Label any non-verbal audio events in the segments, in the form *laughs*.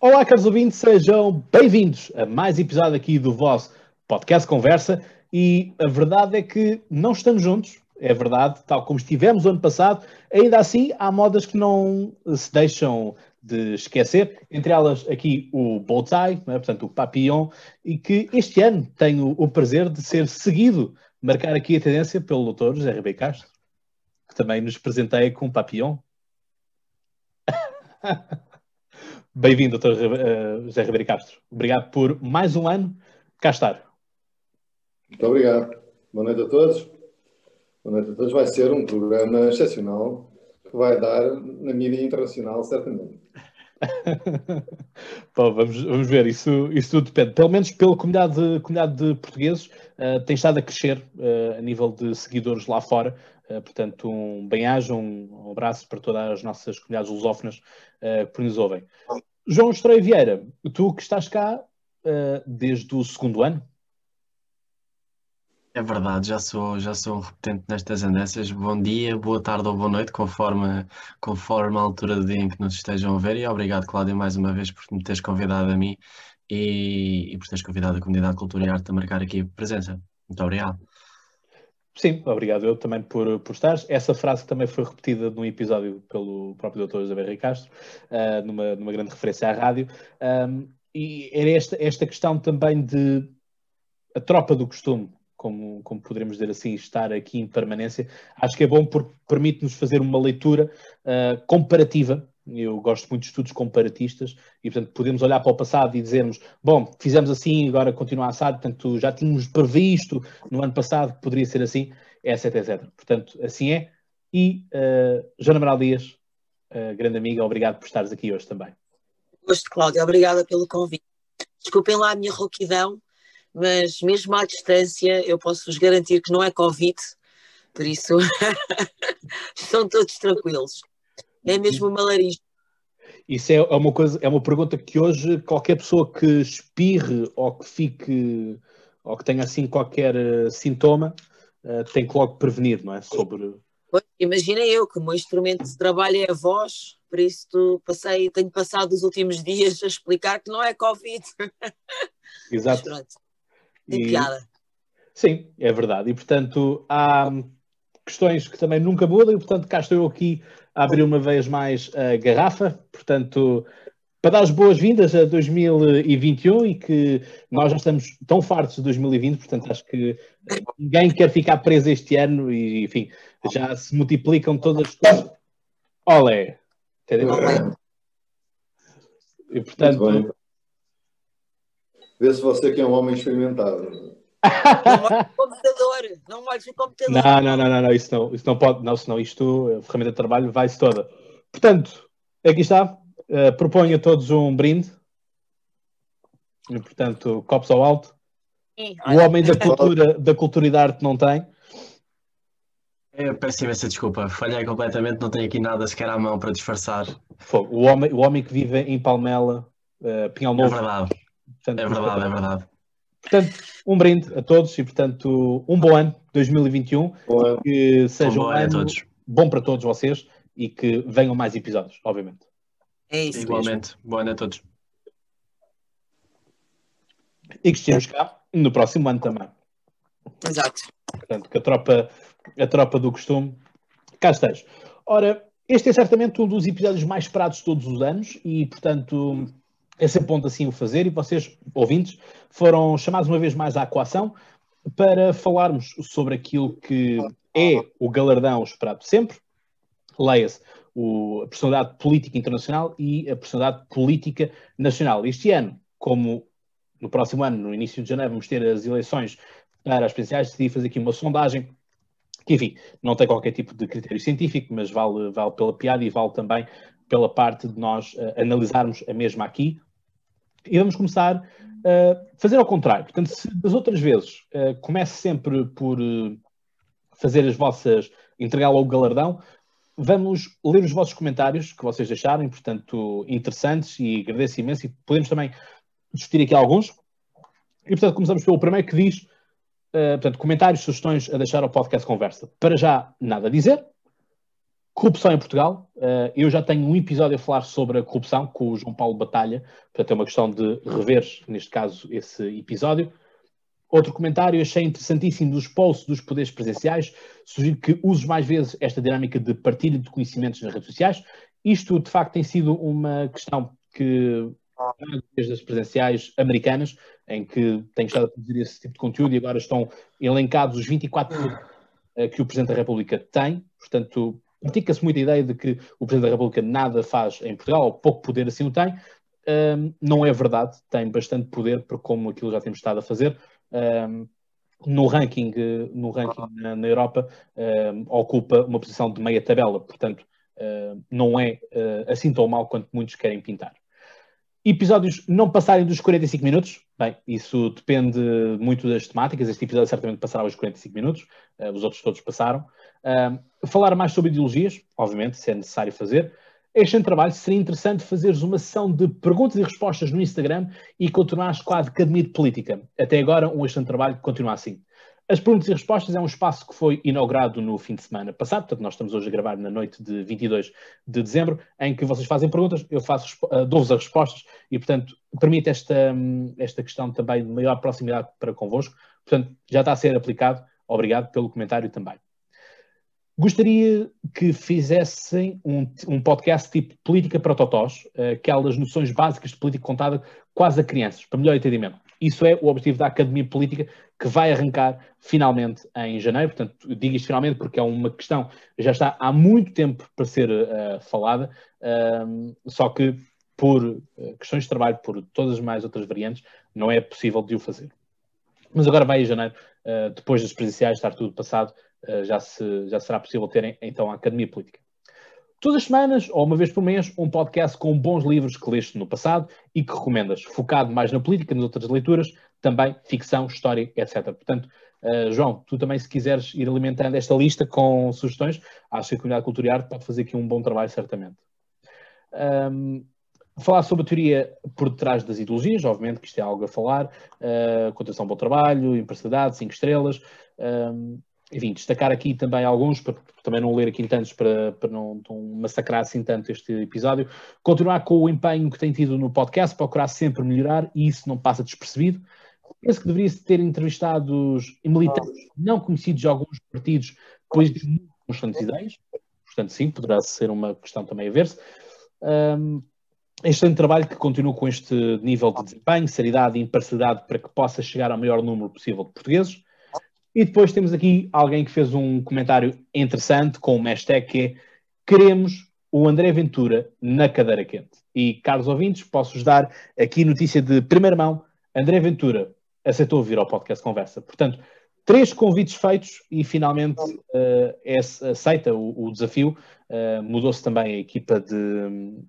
Olá, caros ouvintes, sejam bem-vindos a mais episódio aqui do vosso podcast Conversa. E a verdade é que não estamos juntos, é verdade, tal como estivemos ano passado. Ainda assim, há modas que não se deixam de esquecer, entre elas aqui o Bowtie, é? portanto o Papillon, e que este ano tenho o prazer de ser seguido, marcar aqui a tendência pelo Dr. José Ribeiro Castro, que também nos presenteia com o Papillon. *laughs* Bem-vindo, Dr. Eh, José Ribeiro Castro. Obrigado por mais um ano cá estar. Muito obrigado. Boa noite a todos. Boa noite a todos. Vai ser um programa excepcional que vai dar na mídia internacional, certamente. *laughs* Bom, vamos, vamos ver, isso, isso tudo depende. Pelo menos pela comunidade, comunidade de portugueses, uh, tem estado a crescer uh, a nível de seguidores lá fora. Uh, portanto, um bem-aja, um, abraço para todas as nossas comunidades lusófonas que nos ouvem. João Estreia Vieira, tu que estás cá desde o segundo ano? É verdade, já sou, já sou um repetente nestas andanças. Bom dia, boa tarde ou boa noite, conforme, conforme a altura do dia em que nos estejam a ver. E obrigado, Cláudia, mais uma vez por me teres convidado a mim e, e por teres convidado a comunidade de Cultura e Arte a marcar aqui a presença. Muito obrigado. Sim, obrigado eu também por, por estares. Essa frase também foi repetida num episódio pelo próprio Dr. José Berri Castro, uh, numa, numa grande referência à rádio. Um, e era esta, esta questão também de a tropa do costume, como, como poderemos dizer assim, estar aqui em permanência, acho que é bom porque permite-nos fazer uma leitura uh, comparativa. Eu gosto muito de estudos comparatistas e, portanto, podemos olhar para o passado e dizermos: bom, fizemos assim, agora continua a assar, portanto, já tínhamos previsto no ano passado que poderia ser assim, etc, etc. Portanto, assim é. E, uh, Joana Maral Dias, uh, grande amiga, obrigado por estares aqui hoje também. Gosto, Cláudia, obrigada pelo convite. Desculpem lá a minha rouquidão, mas mesmo à distância eu posso vos garantir que não é Covid, por isso *laughs* estão todos tranquilos. É mesmo uma laringe. Isso é, é uma coisa, é uma pergunta que hoje qualquer pessoa que espirre ou que fique ou que tenha assim qualquer uh, sintoma uh, tem que logo prevenir, não é? Sobre. imagina eu que o meu instrumento de trabalho é a voz, por isso passei, tenho passado os últimos dias a explicar que não é Covid. *laughs* Exato. Tem e... piada. Sim, é verdade. E portanto há questões que também nunca mudam, e portanto cá estou eu aqui abrir uma vez mais a garrafa, portanto, para dar as boas-vindas a 2021 e que nós já estamos tão fartos de 2020, portanto acho que ninguém quer ficar preso este ano e enfim, já se multiplicam todas as coisas. Olé! Entendeu? E portanto, Vê se você que é um homem experimentado. Não olhes o computador, não olhes o computador. Não, não, não, não, isso não, isso não pode, não, senão isto, a ferramenta de trabalho vai-se toda. Portanto, aqui está, uh, proponho a todos um brinde. E, portanto, copos ao alto. Sim, o homem da *laughs* cultura, da cultura e da arte não tem. Eu peço imensa desculpa, falhei completamente, não tenho aqui nada sequer à mão para disfarçar. O homem, o homem que vive em Palmela, uh, Pinhal Novo. É verdade. Portanto, é verdade, é verdade. Portanto, um brinde a todos e, portanto, um bom ano 2021. Bom Que seja um, um ano todos. bom para todos vocês e que venham mais episódios, obviamente. É isso. Igualmente. Mesmo. Bom ano a todos. E que estejamos cá no próximo ano também. Exato. Portanto, que a tropa, a tropa do costume cá esteja. Ora, este é certamente um dos episódios mais esperados de todos os anos e, portanto, é sempre bom assim o fazer e vocês, ouvintes, foram chamados uma vez mais à coação para falarmos sobre aquilo que é o galardão esperado sempre. Leia-se a personalidade política internacional e a personalidade política nacional. Este ano, como no próximo ano, no início de janeiro, vamos ter as eleições para as presidenciais, decidi fazer aqui uma sondagem que, enfim, não tem qualquer tipo de critério científico, mas vale, vale pela piada e vale também pela parte de nós uh, analisarmos a mesma aqui, e vamos começar a fazer ao contrário. Portanto, se das outras vezes uh, comece sempre por uh, fazer as vossas, entregar logo o galardão, vamos ler os vossos comentários que vocês deixarem, portanto, interessantes e agradeço imenso e podemos também discutir aqui alguns. E, portanto, começamos pelo primeiro que diz, uh, portanto, comentários, sugestões a deixar ao podcast Conversa. Para já, nada a dizer. Corrupção em Portugal. Uh, eu já tenho um episódio a falar sobre a corrupção com o João Paulo Batalha, portanto é uma questão de rever, neste caso, esse episódio. Outro comentário, achei interessantíssimo dos posts dos poderes presenciais, sugiro que uses mais vezes esta dinâmica de partilha de conhecimentos nas redes sociais. Isto, de facto, tem sido uma questão que desde as presenciais americanas, em que tenho estado a produzir esse tipo de conteúdo e agora estão elencados os 24 eh, que o Presidente da República tem. Portanto, critica-se muito a ideia de que o Presidente da República nada faz em Portugal, ou pouco poder assim o tem. Um, não é verdade, tem bastante poder, por como aquilo já temos estado a fazer. Um, no ranking, no ranking na, na Europa, um, ocupa uma posição de meia tabela, portanto, não é uh, assim tão mal quanto muitos querem pintar. Episódios não passarem dos 45 minutos, bem, isso depende muito das temáticas. Este episódio certamente passará os 45 minutos, uh, os outros todos passaram. Uh, falar mais sobre ideologias, obviamente, se é necessário fazer. Este trabalho seria interessante fazeres uma sessão de perguntas e respostas no Instagram e continuares com a Academia de Política. Até agora, um excelente trabalho continua assim. As perguntas e respostas é um espaço que foi inaugurado no fim de semana passado, portanto, nós estamos hoje a gravar na noite de 22 de dezembro, em que vocês fazem perguntas, eu faço, uh, dou-vos as respostas e, portanto, permite esta, um, esta questão também de maior proximidade para convosco. Portanto, já está a ser aplicado. Obrigado pelo comentário também. Gostaria que fizessem um, um, podcast tipo Política para Totós, aquelas noções básicas de política contada quase a crianças, para melhor entendimento. Isso é o objetivo da Academia Política, que vai arrancar finalmente em janeiro. Portanto, digo isto finalmente porque é uma questão que já está há muito tempo para ser uh, falada, uh, só que por uh, questões de trabalho, por todas as mais outras variantes, não é possível de o fazer. Mas agora vai em janeiro, eh, depois dos presenciais estar tudo passado, eh, já, se, já será possível terem então a Academia Política. Todas as semanas, ou uma vez por mês, um podcast com bons livros que leste no passado e que recomendas, focado mais na política, nas outras leituras, também ficção, história, etc. Portanto, uh, João, tu também, se quiseres ir alimentando esta lista com sugestões, acho que a comunidade cultura e arte pode fazer aqui um bom trabalho, certamente. Um, falar sobre a teoria por detrás das ideologias, obviamente que isto é algo a falar, uh, contenção bom trabalho, imparcialidade, cinco estrelas, um, enfim, destacar aqui também alguns, para também não ler aqui tantos, para, para não, não, massacrar assim tanto este episódio. Continuar com o empenho que tem tido no podcast, procurar sempre melhorar, e isso não passa despercebido. Penso que deveria ter entrevistados militantes não conhecidos de alguns partidos, pois de constantes ideias. Portanto, sim, poderá ser uma questão também a ver-se. Um, excelente trabalho que continua com este nível de desempenho, seriedade e imparcialidade para que possa chegar ao maior número possível de portugueses. E depois temos aqui alguém que fez um comentário interessante com uma hashtag que é queremos o André Ventura na cadeira quente. E, caros ouvintes, posso-vos dar aqui notícia de primeira mão. André Ventura aceitou vir ao podcast Conversa. Portanto, três convites feitos e finalmente uh, é, aceita o, o desafio. Uh, Mudou-se também a equipa de,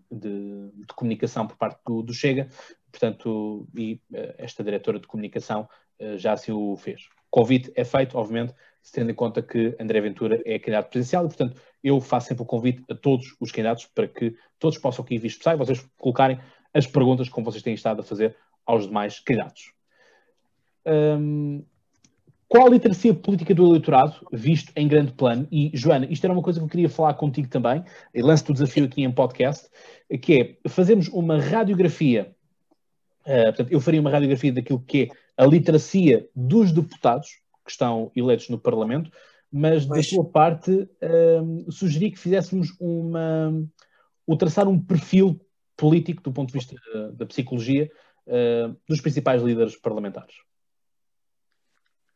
de, de comunicação por parte do, do, Chega, portanto, e uh, esta diretora de comunicação já assim o fez convite é feito, obviamente, tendo em conta que André Ventura é candidato presidencial e, portanto, eu faço sempre o convite a todos os candidatos para que todos possam aqui vir e vocês colocarem as perguntas como vocês têm estado a fazer aos demais candidatos. Um, qual a literacia política do eleitorado, visto em grande plano? E, Joana, isto era uma coisa que eu queria falar contigo também, e lanço-te o desafio aqui em podcast, que é fazermos uma radiografia, uh, portanto, eu faria uma radiografia daquilo que é a literacia dos deputados que estão eleitos no Parlamento, mas da sua parte um, sugeri que fizéssemos uma, o traçar um perfil político do ponto de vista da, da psicologia uh, dos principais líderes parlamentares.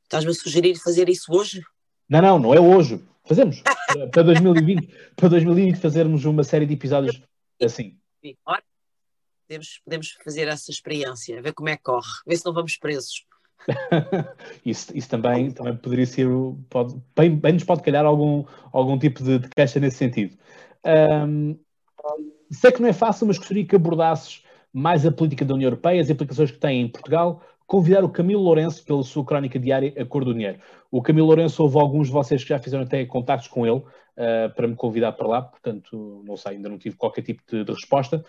Estás-me a sugerir fazer isso hoje? Não, não, não é hoje. Fazemos. para 2020, para 2020 fazermos uma série de episódios *laughs* assim. Sim, podemos, podemos fazer essa experiência, ver como é que corre, ver se não vamos presos. *laughs* isso, isso também, também poderia ser, pode, bem, bem nos pode calhar algum, algum tipo de, de queixa nesse sentido. Um, sei que não é fácil, mas gostaria que abordasses mais a política da União Europeia, as implicações que tem em Portugal, convidar o Camilo Lourenço pela sua crónica diária A Cor do Dinheiro. O Camilo Lourenço, houve alguns de vocês que já fizeram até contactos com ele uh, para me convidar para lá, portanto, não sei, ainda não tive qualquer tipo de, de resposta.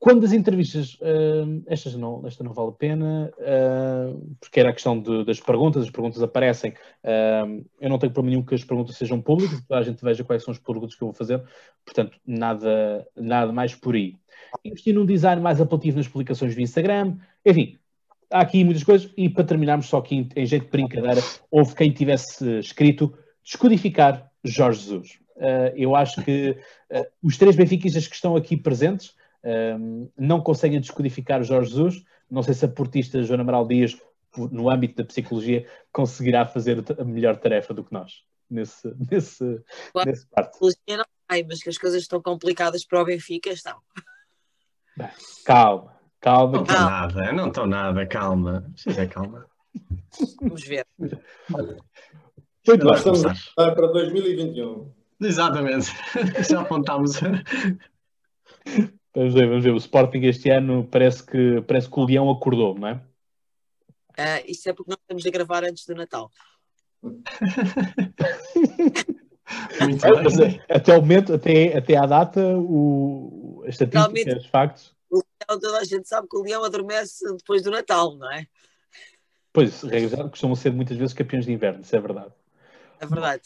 Quando as entrevistas, uh, estas não, esta não vale a pena, uh, porque era a questão de, das perguntas, as perguntas aparecem. Uh, eu não tenho problema nenhum que as perguntas sejam públicas, toda a gente veja quais são as perguntas que eu vou fazer, portanto, nada, nada mais por aí. Investir num design mais apelativo nas publicações do Instagram, enfim, há aqui muitas coisas. E para terminarmos, só aqui em, em jeito de brincadeira, houve quem tivesse escrito descodificar Jorge Jesus. eu acho que os três benfiquistas que estão aqui presentes um, não conseguem descodificar o Jorge Jesus. Não sei se a portista Joana Amaral Dias, no âmbito da psicologia, conseguirá fazer a melhor tarefa do que nós nesse, *laughs* nesse, claro, nesse parte. Psicologia não sei, mas que as coisas estão complicadas para o Benfica estão. Bem, calma, calma. Não estou nada, não estou nada, calma. É calma. Vamos ver. Muito Nós estamos para 2021. Exatamente. *laughs* Já apontámos. Vamos ver, vamos ver. O Sporting este ano parece que, parece que o Leão acordou, não é? Uh, isso é porque nós estamos a gravar antes do Natal. *laughs* Muito bem. Até o momento, até, até à data, o, as estatísticas, os factos. O Leão, toda a gente sabe que o Leão adormece depois do Natal, não é? Pois, costumam ser muitas vezes campeões de inverno, isso é verdade. É verdade.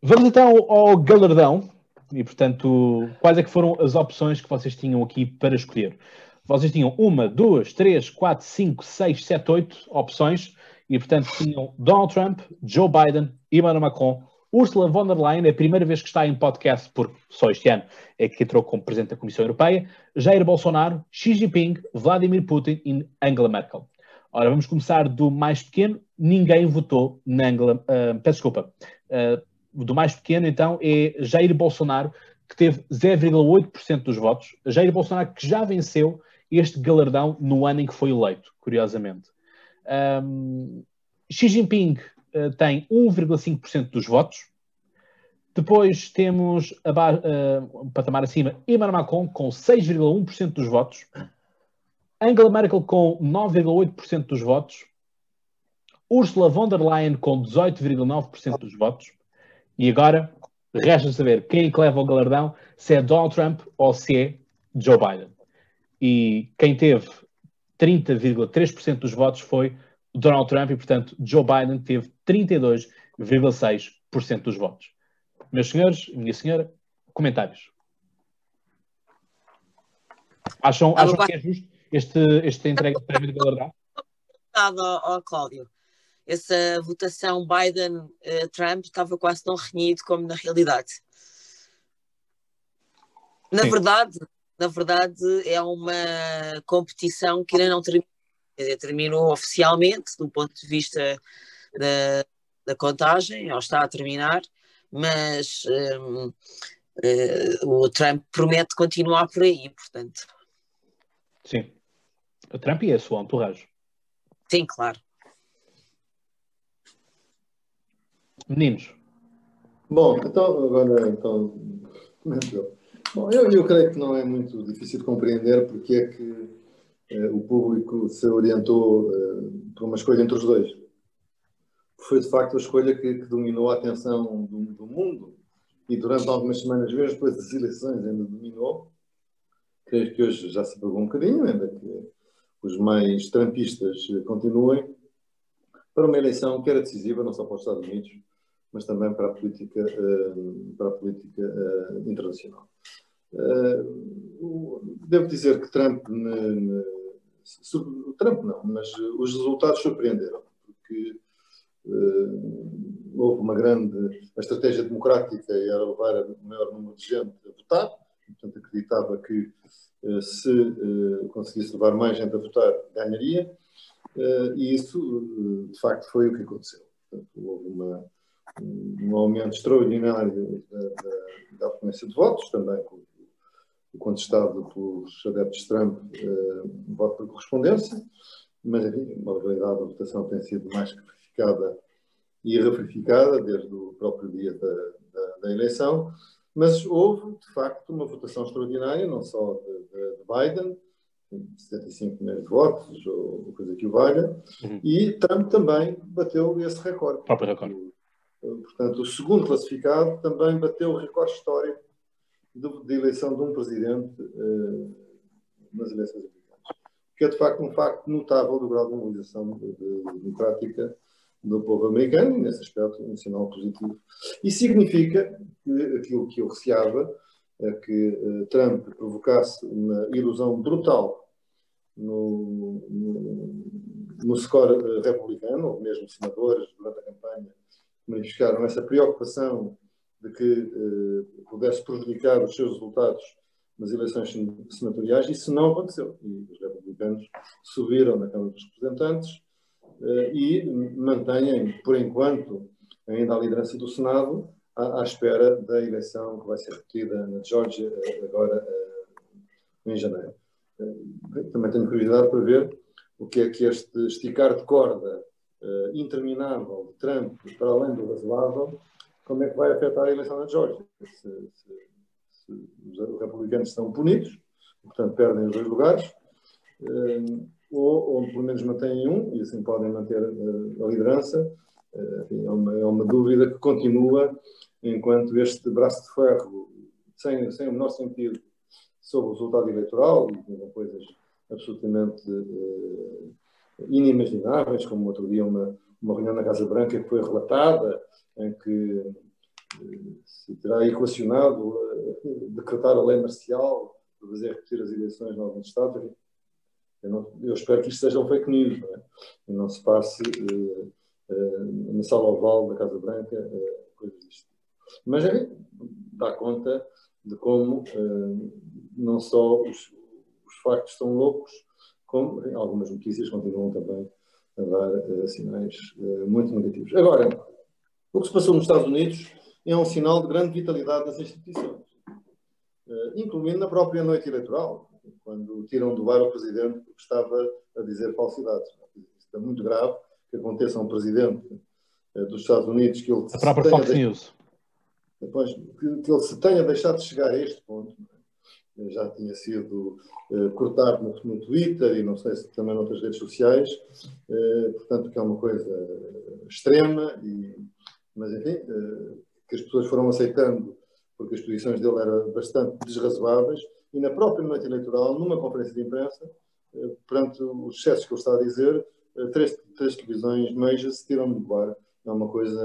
Vamos então ao galardão. E, portanto, quais é que foram as opções que vocês tinham aqui para escolher? Vocês tinham uma, duas, três, quatro, cinco, seis, sete, oito opções. E, portanto, tinham Donald Trump, Joe Biden, Emmanuel Macron, Ursula von der Leyen, é a primeira vez que está em podcast, porque só este ano é que entrou como Presidente da Comissão Europeia, Jair Bolsonaro, Xi Jinping, Vladimir Putin e Angela Merkel. Ora, vamos começar do mais pequeno. Ninguém votou na Angela... Uh, peço desculpa. Uh, do mais pequeno, então, é Jair Bolsonaro, que teve 0,8% dos votos. Jair Bolsonaro que já venceu este galardão no ano em que foi eleito, curiosamente. Um, Xi Jinping uh, tem 1,5% dos votos. Depois temos a uh, um patamar acima Emmanuel Macron com 6,1% dos votos. Angela Merkel com 9,8% dos votos. Ursula von der Leyen com 18,9% dos votos. E agora resta saber quem é que leva o galardão, se é Donald Trump ou se é Joe Biden. E quem teve 30,3% dos votos foi Donald Trump e, portanto, Joe Biden teve 32,6% dos votos. Meus senhores, minha senhora, comentários. Acham, acham que é justo este, este entrega de prémio de galardão? Obrigado, Cláudio essa votação Biden-Trump estava quase tão renhido como na realidade. Na Sim. verdade, na verdade, é uma competição que ainda não terminou. Dizer, terminou oficialmente, do ponto de vista da, da contagem, ou está a terminar, mas um, uh, eh, o Trump promete continuar por aí, portanto. Sim. O Trump e a sua entourage. Sim, claro. Meninos. Bom, então, agora, então, Bom, eu, eu creio que não é muito difícil de compreender porque é que eh, o público se orientou eh, por uma escolha entre os dois. Foi, de facto, a escolha que, que dominou a atenção do, do, mundo e durante algumas semanas, mesmo depois das eleições, ainda dominou. Creio que hoje já se pagou um bocadinho, ainda que os mais trampistas continuem, para uma eleição que era decisiva, não só para os Estados Unidos, mas também para a política, eh, para a política eh, internacional. Eh, devo dizer que Trump, Trump não, mas os resultados surpreenderam, porque houve uma grande. A estratégia democrática era levar o maior número de gente a votar, portanto acreditava que se conseguisse levar mais gente a votar, ganharia, e isso de facto foi o que aconteceu. Portanto, houve uma um aumento extraordinário da, da, da afluência de votos, também contestado pelos adeptos de Trump, uh, voto por correspondência, mas enfim, uma realidade da votação tem sido mais que verificada e reverificada desde o próprio dia da, da, da, eleição, mas houve, de facto, uma votação extraordinária, não só de, de, de Biden, 75 milhões de votos, ou coisa que o valha, uhum. e Trump também bateu esse recorde. Próprio recorde. Portanto, o segundo classificado também bateu o recorde histórico de, de eleição de um presidente uh, nas eleições americanas. Que é, de facto, um facto notável do grau de mobilização democrática do povo americano, e nesse aspecto um sinal positivo. E significa que aquilo que eu receava é que uh, Trump provocasse uma ilusão brutal no, no, no score uh, republicano, ou mesmo senadores durante a campanha manifestaram essa preocupação de que uh, pudesse prejudicar os seus resultados nas eleições senatoriais, isso não aconteceu. E os republicanos subiram na Câmara dos Representantes, eh, e mantêm, por enquanto, ainda a liderança do Senado, à, à, espera da eleição que vai ser repetida na Geórgia eh, agora eh, em janeiro. Também tenho curiosidade para ver o que é que este esticar de corda interminável de Trump, para além do razoável, como é que vai afetar a eleição na Geórgia. Se, se, se os republicanos estão punidos, portanto perdem os dois lugares, ou, ou pelo menos mantêm um, e assim podem manter uh, a liderança. Uh, enfim, é, uma, é uma dúvida que continua enquanto este braço de ferro, sem, sem o menor sentido, sobre o resultado eleitoral, e coisas absolutamente uh, inimagináveis, como outro dia uma, uma reunião na Casa Branca que foi relatada, em que se terá equacionado decretar a lei marcial para fazer repetir as eleições em alguns Estados. Eu, não, eu, espero que isto seja um fake news, não é? E não se passe uh, na sala oval da Casa Branca uh, coisas disto. Mas é, dá conta de como não só os, os, factos estão loucos, como algumas notícias continuam também a dar sinais muito negativos. Agora, o que se passou nos Estados Unidos é um sinal de grande vitalidade das instituições, incluindo na própria noite eleitoral quando tiram do bar o presidente porque estava a dizer falsidades. Isto é muito grave que aconteça a um presidente dos Estados Unidos que ele a própria Fox de... News depois, que, que, ele se tenha deixado de chegar a este ponto é? Já tinha sido uh, cortado no, no, Twitter e não sei se também noutras redes sociais uh, portanto que é uma coisa extrema e, mas enfim uh, que as pessoas foram aceitando porque as posições dele eram bastante desrazoáveis e na própria noite eleitoral, numa conferência de imprensa, eh, perante os excessos que ele está a dizer, eh, três, três televisões majors se tiram do bar. É uma coisa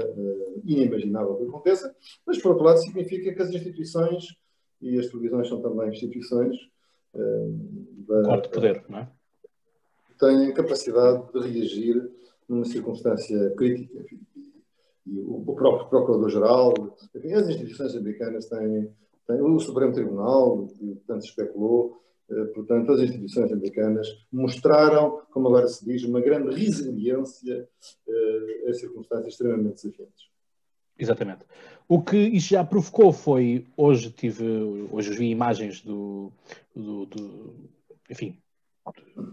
inimaginável que aconteça, mas por outro lado significa que as instituições, e as televisões são também instituições, uh, da, de poder, não é? têm capacidade de reagir numa circunstância crítica. Enfim, e o, próprio Procurador-Geral, as instituições americanas têm o Supremo Tribunal, que tanto se especulou, eh, portanto, as instituições americanas mostraram, como agora se diz, uma grande resiliência eh, a circunstâncias extremamente desafiantes. Exatamente. O que isto já provocou foi, hoje tive, hoje vi imagens do, do, do enfim,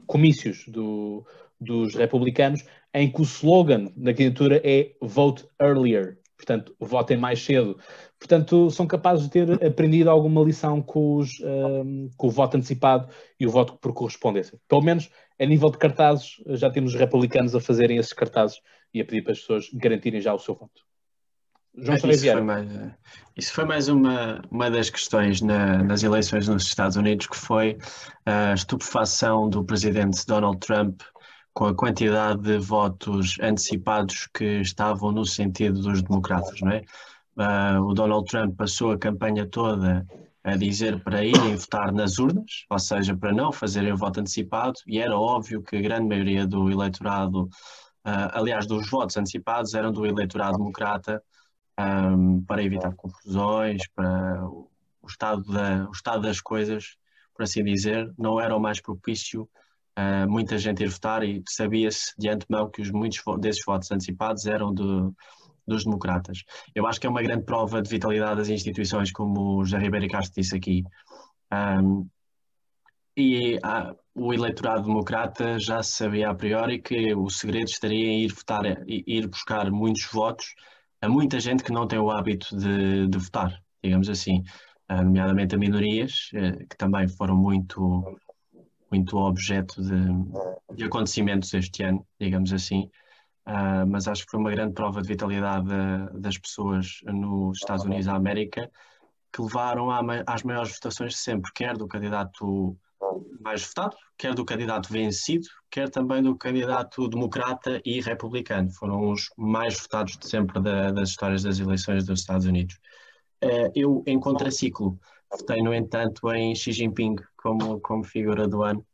comícios do, dos republicanos, em que o slogan da candidatura é Vote Earlier, portanto, votem mais cedo. Portanto, são capazes de ter aprendido alguma lição com, os, um, com o voto antecipado e o voto por correspondência. Pelo menos a nível de cartazes, já temos os republicanos a fazerem esses cartazes e a pedir para as pessoas garantirem já o seu voto. João isso, foi mais, isso foi mais uma, uma das questões na, nas eleições nos Estados Unidos, que foi a estupefação do presidente Donald Trump com a quantidade de votos antecipados que estavam no sentido dos democratas, não é? Uh, o Donald Trump passou a campanha toda a dizer para irem votar nas urnas, ou seja, para não fazerem o voto antecipado, e era óbvio que a grande maioria do eleitorado, uh, aliás, dos votos antecipados, eram do eleitorado democrata, um, para evitar confusões, para o estado, da, o estado das coisas, por assim dizer, não era o mais propício uh, muita gente ir votar e sabia-se de antemão que os, muitos desses votos antecipados eram de, dos democratas. Eu acho que é uma grande prova de vitalidade das instituições, como o José Ribeiro Castro disse aqui. Um, e uh, o eleitorado democrata já sabia a priori que o segredo estaria em ir votar, ir buscar muitos votos a muita gente que não tem o hábito de, de votar, digamos assim, uh, nomeadamente a minorias, uh, que também foram muito muito objeto de, de acontecimentos este ano, digamos assim. Uh, mas acho que foi uma grande prova de vitalidade das pessoas nos Estados Unidos da América que levaram às maiores votações de sempre, quer do candidato mais votado, quer do candidato vencido, quer também do candidato democrata e republicano. Foram os mais votados de sempre da, das histórias das eleições dos Estados Unidos. Uh, eu, em contraciclo, votei, no entanto, em Xi Jinping como, como figura do ano.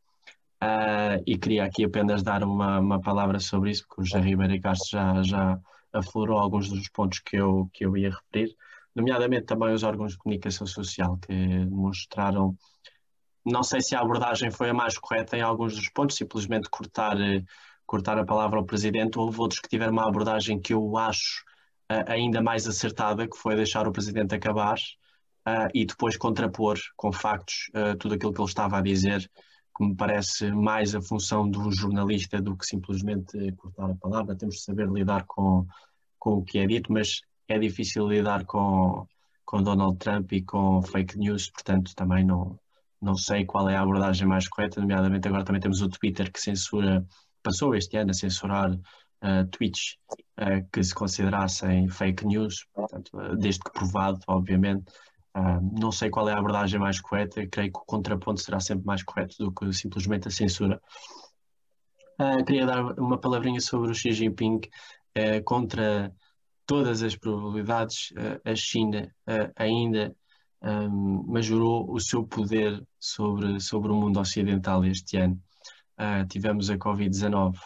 Uh, e queria aqui apenas dar uma, uma palavra sobre isso, porque o José Ribeiro Castro já, já aflorou alguns dos pontos que eu, que eu ia referir, nomeadamente também os órgãos de comunicação social, que mostraram não sei se a abordagem foi a mais correta em alguns dos pontos, simplesmente cortar, eh, cortar a palavra ao Presidente. Houve outros que tiveram uma abordagem que eu acho uh, ainda mais acertada, que foi deixar o Presidente acabar uh, e depois contrapor com factos uh, tudo aquilo que ele estava a dizer, que me parece mais a função do jornalista do que simplesmente cortar a palavra. Temos de saber lidar com, com o que é dito, mas é difícil lidar com, com Donald Trump e com fake news, portanto também não não sei qual é a abordagem mais correta, nomeadamente agora também temos o Twitter que censura, passou este ano a censurar uh, tweets uh, que se considerassem fake news, portanto, uh, desde que provado, obviamente. não sei qual é a abordagem mais correta, creio que o contraponto será sempre mais correto do que simplesmente a censura. queria dar uma palavrinha sobre o Xi Jinping. contra todas as probabilidades, a China ainda um, majorou o seu poder sobre, sobre o mundo ocidental este ano. Uh, tivemos a Covid-19,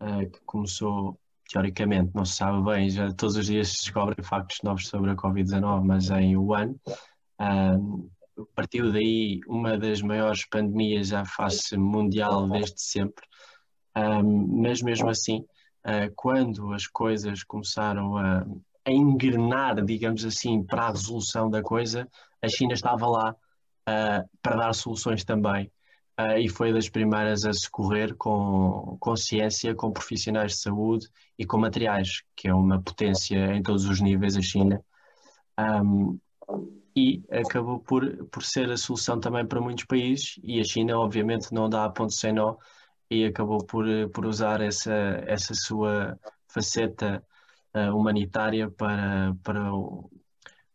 uh, que começou, teoricamente, não se sabe bem, já todos os dias se descobrem factos novos sobre a Covid-19, mas em Wuhan. Um, partiu daí uma das maiores pandemias à face mundial desde sempre, um, mas mesmo assim, uh, quando as coisas começaram a, a engrenar, digamos assim, para a resolução da coisa, a China estava lá uh, para dar soluções também. Uh, e foi das primeiras a socorrer com, com ciência, com profissionais de saúde e com materiais, que é uma potência em todos os níveis a China. Um, e acabou por, por ser a solução também para muitos países, e a China, obviamente, não dá a ponto sem nó, e acabou por, por usar essa, essa sua faceta humanitária para, para,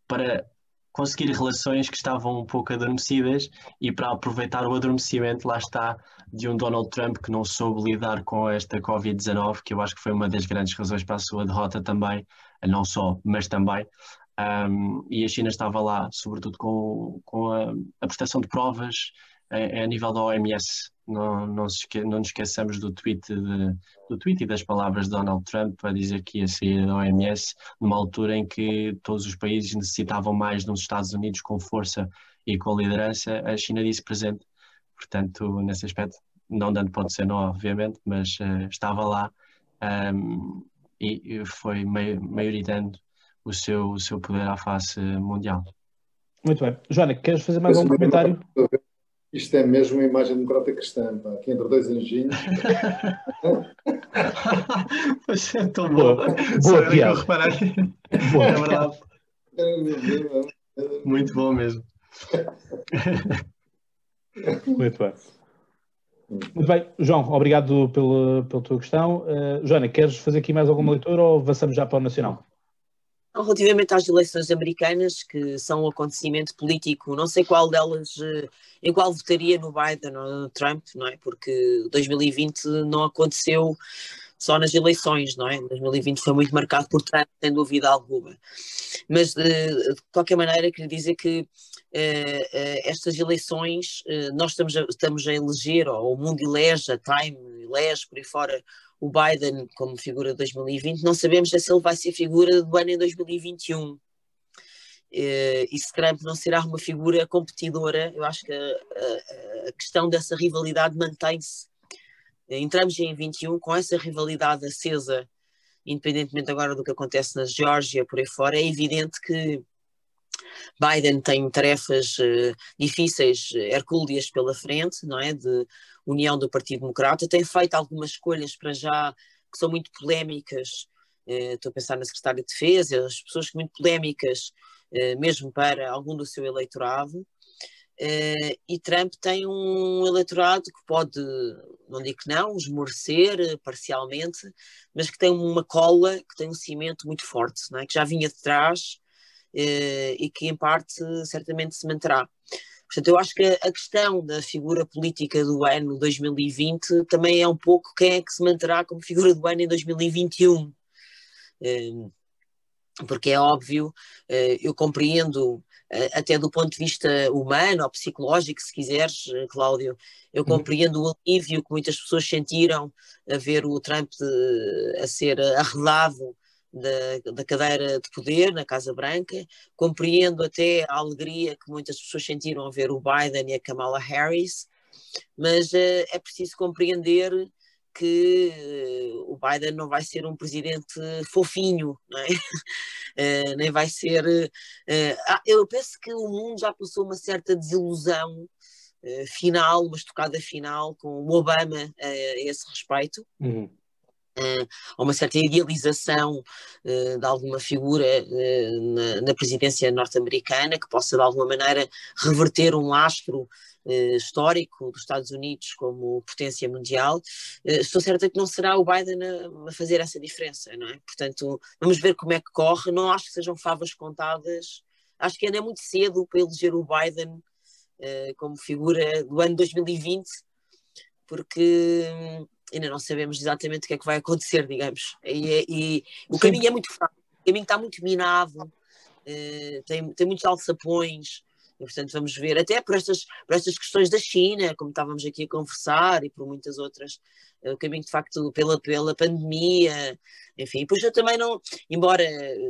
para conseguir relações que estavam um pouco adormecidas e para aproveitar o adormecimento, lá está, de um Donald Trump que não soube lidar com esta Covid-19, que eu acho que foi uma das grandes razões para a sua derrota também, não só, mas também. Um, e a China estava lá, sobretudo com, com a, a prestação de provas a, a nível da OMS, não, não, esque, não nos esqueçamos do tweet, de, do tweet e das palavras de Donald Trump a dizer que ia sair da OMS numa altura em que todos os países necessitavam mais de uns Estados Unidos com força e com liderança, a China disse presente. Portanto, nesse aspecto, não dando pode ser não, obviamente, mas uh, estava lá um, e foi maioritando o seu, o seu poder à face mundial. Muito bem. Joana, queres fazer mais um comentário? Isto é mesmo uma imagem democrata cristã, pá. aqui entre dois anjinhos. *laughs* Pois é, tão boa. Boa piada. Boa. É verdade. Muito bom mesmo. Muito bem. Muito bem, João, obrigado pela, pela tua questão. Uh, Joana, queres fazer aqui mais alguma leitura ou avançamos já para o Nacional? Relativamente às eleições americanas, que são um acontecimento político, não sei qual delas, eh, em qual votaria no Biden ou no Trump, não é? Porque 2020 não aconteceu só nas eleições, não é? 2020 foi muito marcado por Trump, sem dúvida alguma. Mas, de, de qualquer maneira, queria dizer que uh, estas eleições, nós estamos a, estamos a eleger, ou o mundo elege, a Time elege, por aí fora, o Biden como figura de 2020, não sabemos se ele vai ser figura do ano em 2021. Eh, e se Trump não será uma figura competidora, eu acho que a, a, questão dessa rivalidade mantém-se. Entramos em 21 com essa rivalidade acesa, independentemente agora do que acontece na Geórgia, por aí fora, é evidente que Biden tem tarefas uh, difíceis, hercúleas pela frente, não é? De união do Partido Democrata, tem feito algumas escolhas para já que são muito polémicas. Uh, estou a pensar na Secretária de Defesa, as pessoas muito polémicas, uh, mesmo para algum do seu eleitorado. e Trump tem um eleitorado que pode, não digo que não, esmorecer parcialmente, mas que tem uma cola, que tem um cimento muito forte, é? que já vinha de trás eh, e que em parte certamente se manterá. Portanto, eu acho que a questão da figura política do ano 2020 também é um pouco quem é que se manterá como figura do ano em 2021. Hum, porque é óbvio, eh, eu compreendo eh, até do ponto de vista humano ou psicológico, se quiseres, eh, Cláudio, eu uhum. compreendo o alívio que muitas pessoas sentiram a ver o Trump a ser arredado da, da, cadeira de poder na Casa Branca, compreendo até a alegria que muitas pessoas sentiram a ver o Biden e a Kamala Harris, mas uh, é preciso compreender que uh, o Biden não vai ser um presidente fofinho, é? uh, *laughs* nem vai ser. Ah, eu penso que o mundo já passou uma certa desilusão final, uma estocada final com o Obama a esse respeito. Uhum uh, uma certa idealização uh, de alguma figura uh, na, na, presidência norte-americana que possa de alguma maneira reverter um lastro histórico dos Estados Unidos como potência mundial. estou certa que não será o Biden a, a, fazer essa diferença, não é? Portanto, vamos ver como é que corre. Não acho que sejam favas contadas. Acho que ainda é muito cedo para eleger o Biden como figura do ano 2020, porque hum, ainda não sabemos exatamente o que é que vai acontecer, digamos. E, e o Sim. caminho é muito fraco, o caminho está muito minado, uh, tem, tem muitos alçapões, e, portanto vamos ver, até por estas, por estas questões da China, como estávamos aqui a conversar, e por muitas outras, uh, o caminho de facto pela, pela pandemia, enfim, pois eu também não, embora,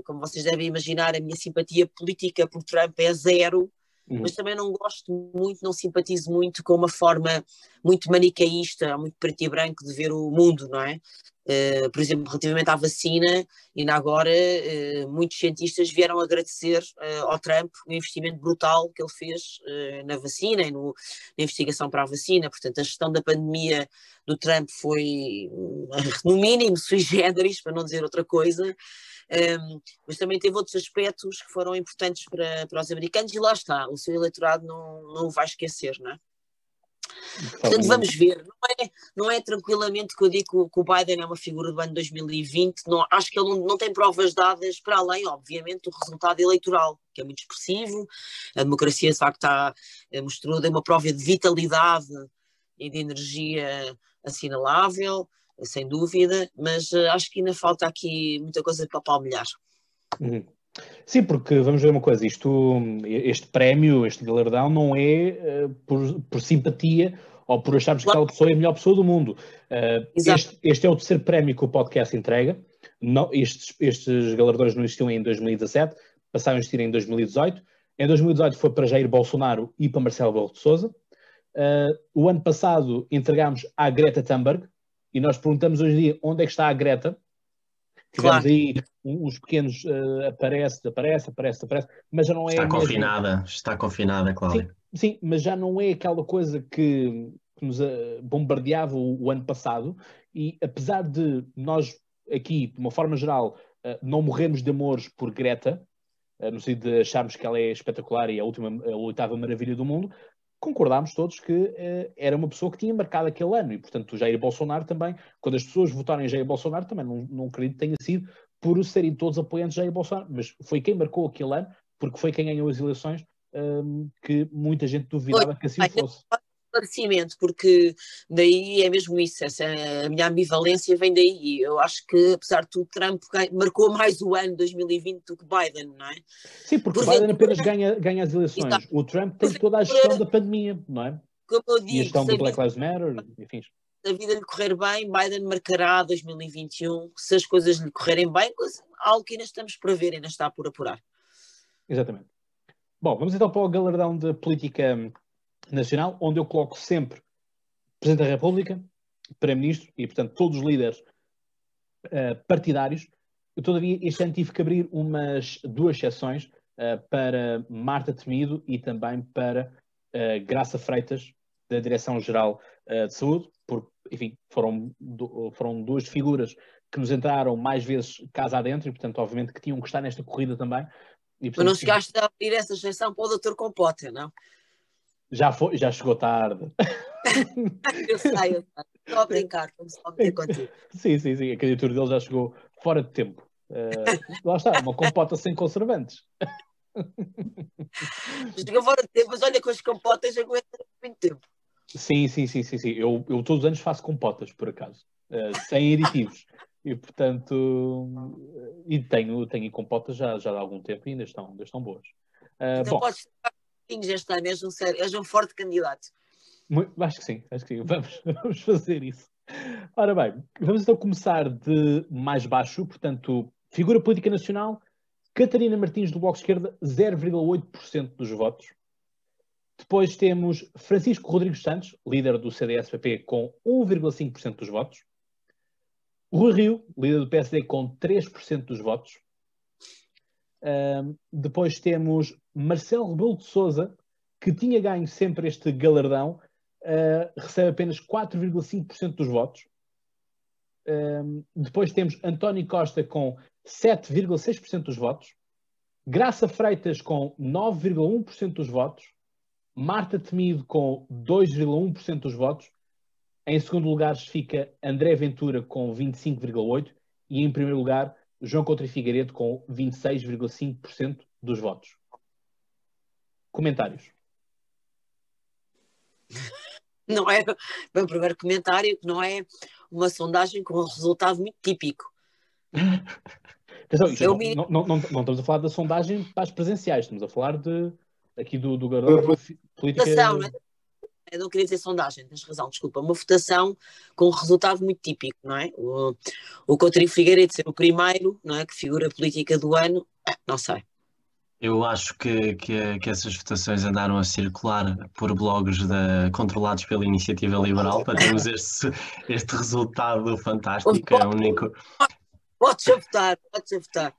como vocês devem imaginar, a minha simpatia política por Trump é zero, uhum. mas também não gosto muito, não simpatizo muito com uma forma muito manicaísta, muito preto e branco de ver o mundo, não é? Uh, por exemplo, relativamente à vacina, ainda agora uh, muitos cientistas vieram agradecer uh, ao Trump o investimento brutal que ele fez na vacina e no, na investigação para a vacina. Portanto, a gestão da pandemia do Trump foi, no mínimo, *laughs* sui generis, para não dizer outra coisa. Um, mas também teve outros aspectos que foram importantes para, para os americanos e lá está, o seu eleitorado não, não o vai esquecer, não é? Portanto, vamos ver. Não é, não é tranquilamente que eu digo que o Biden é uma figura do ano 2020. Não, acho que ele não, não tem provas dadas para além, obviamente, do resultado eleitoral, que é muito expressivo. A democracia, de facto, está, eh, mostrou uma prova de vitalidade e de energia assinalável sem dúvida, mas uh, acho que ainda falta aqui muita coisa para palmilhar. Uhum. Sim, porque vamos ver uma coisa, isto, este prémio, este galardão não é uh, por, por, simpatia ou por acharmos claro. que aquela pessoa é a melhor pessoa do mundo. Uh, este, este, é o terceiro prémio que o podcast entrega. Não, estes, estes galardões não existiam em 2017, passaram a existir em 2018. Em 2018 foi para Jair Bolsonaro e para Marcelo Rebelo de Sousa. Uh, o ano passado entregámos à Greta Thunberg, e nós perguntamos hoje em dia onde é que está a Greta. Tivemos claro. aí uns pequenos uh, aparece, aparece, aparece, aparece, mas já não é. Está confinada, está confinada, Cláudia. Sim, sim, mas já não é aquela coisa que, que nos uh, bombardeava o, o, ano passado. E apesar de nós aqui, de uma forma geral, uh, não morrermos de amores por Greta, no sentido de acharmos que ela é espetacular e a última, a oitava maravilha do mundo, concordámos todos que uh, era uma pessoa que tinha marcado aquele ano. E, portanto, o Jair Bolsonaro também, quando as pessoas votaram em Jair Bolsonaro, também não, não acredito que tenha sido por serem todos apoiantes de Jair Bolsonaro, mas foi quem marcou aquele ano, porque foi quem ganhou as eleições, um, que muita gente duvidava que assim fosse esclarecimento, porque daí é mesmo isso, essa, a minha ambivalência vem daí. Eu acho que, apesar de tudo, Trump marcou mais o ano 2020 do que Biden, não é? Sim, porque Por Biden apenas ganha, ganha as eleições. Exato. O Trump tem toda a gestão da pandemia, não é? Como eu digo, e a gestão do Black Lives Matter, enfim. Se a vida lhe correr bem, Biden marcará 2021. Se as coisas lhe correrem bem, algo que ainda estamos por ver, ainda está por apurar. Exatamente. Bom, vamos então para o galardão de política nacional, onde eu coloco sempre Presidente da República, Primeiro-Ministro e, portanto, todos os líderes uh, partidários. Eu, todavia, este ano tive que abrir umas duas sessões uh, para Marta Temido e também para uh, Graça Freitas, da Direção-Geral de Saúde, porque, enfim, foram, foram duas figuras que nos entraram mais vezes casa adentro e, portanto, obviamente que tinham que estar nesta corrida também. E, portanto, Mas não chegaste a abrir essa exceção para o Dr. Compota, não? Já, foi, já chegou tarde. eu sei, eu sei. Estou a brincar, como só contigo. Sim, sim, sim. A candidatura dele já chegou fora de tempo. Uh, lá está, uma compota sem conservantes. Chega fora de tempo, mas olha, com as compotas aguenta muito tempo. Sim, sim, sim, sim, sim. Eu, eu todos os anos faço compotas, por acaso, uh, sem aditivos. E portanto, e tenho, tenho compotas já, já há algum tempo e ainda estão, ainda estão boas. Uh, então bom, podes este ano, és um, sério, és um forte candidato. Acho que sim, acho que sim. *laughs* Vamos, vamos fazer isso. Ora bem, vamos então começar de mais baixo, portanto, figura política nacional, Catarina Martins do Bloco de Esquerda, 0,8% dos votos. Depois temos Francisco Rodrigues Santos, líder do CDS-PP, com 1,5% dos votos. Rui Rio, líder do PSD, com 3% dos votos. Uh, depois temos Marcelo Rebelo de Souza, que tinha ganho sempre este galardão, uh, recebe apenas 4,5% dos votos. Uh, depois temos António Costa com 7,6% dos votos. Graça Freitas com 9,1% dos votos. Marta Temido com 2,1% dos votos. Em segundo lugar fica André Ventura com 25,8% e em primeiro lugar João Couto Figueiredo com 26,5% dos votos. Comentários. Não é, bem, primeiro comentário, que não é uma sondagem com um resultado muito típico. *laughs* Atenção, não, me... não, não, não, estamos a falar da sondagem para as presenciais, estamos a falar de, aqui do, do garoto política. Votação, não é? Eu não queria dizer sondagem, tens razão, desculpa. Uma votação com um resultado muito típico, não é? O, o Coutinho Figueiredo ser o primeiro, não é? Que figura política do ano, não sei. Eu acho que, que, que, essas votações andaram a circular por blogs controlados pela Iniciativa Liberal para termos este, este resultado fantástico. É o único. Podes votar, podes votar.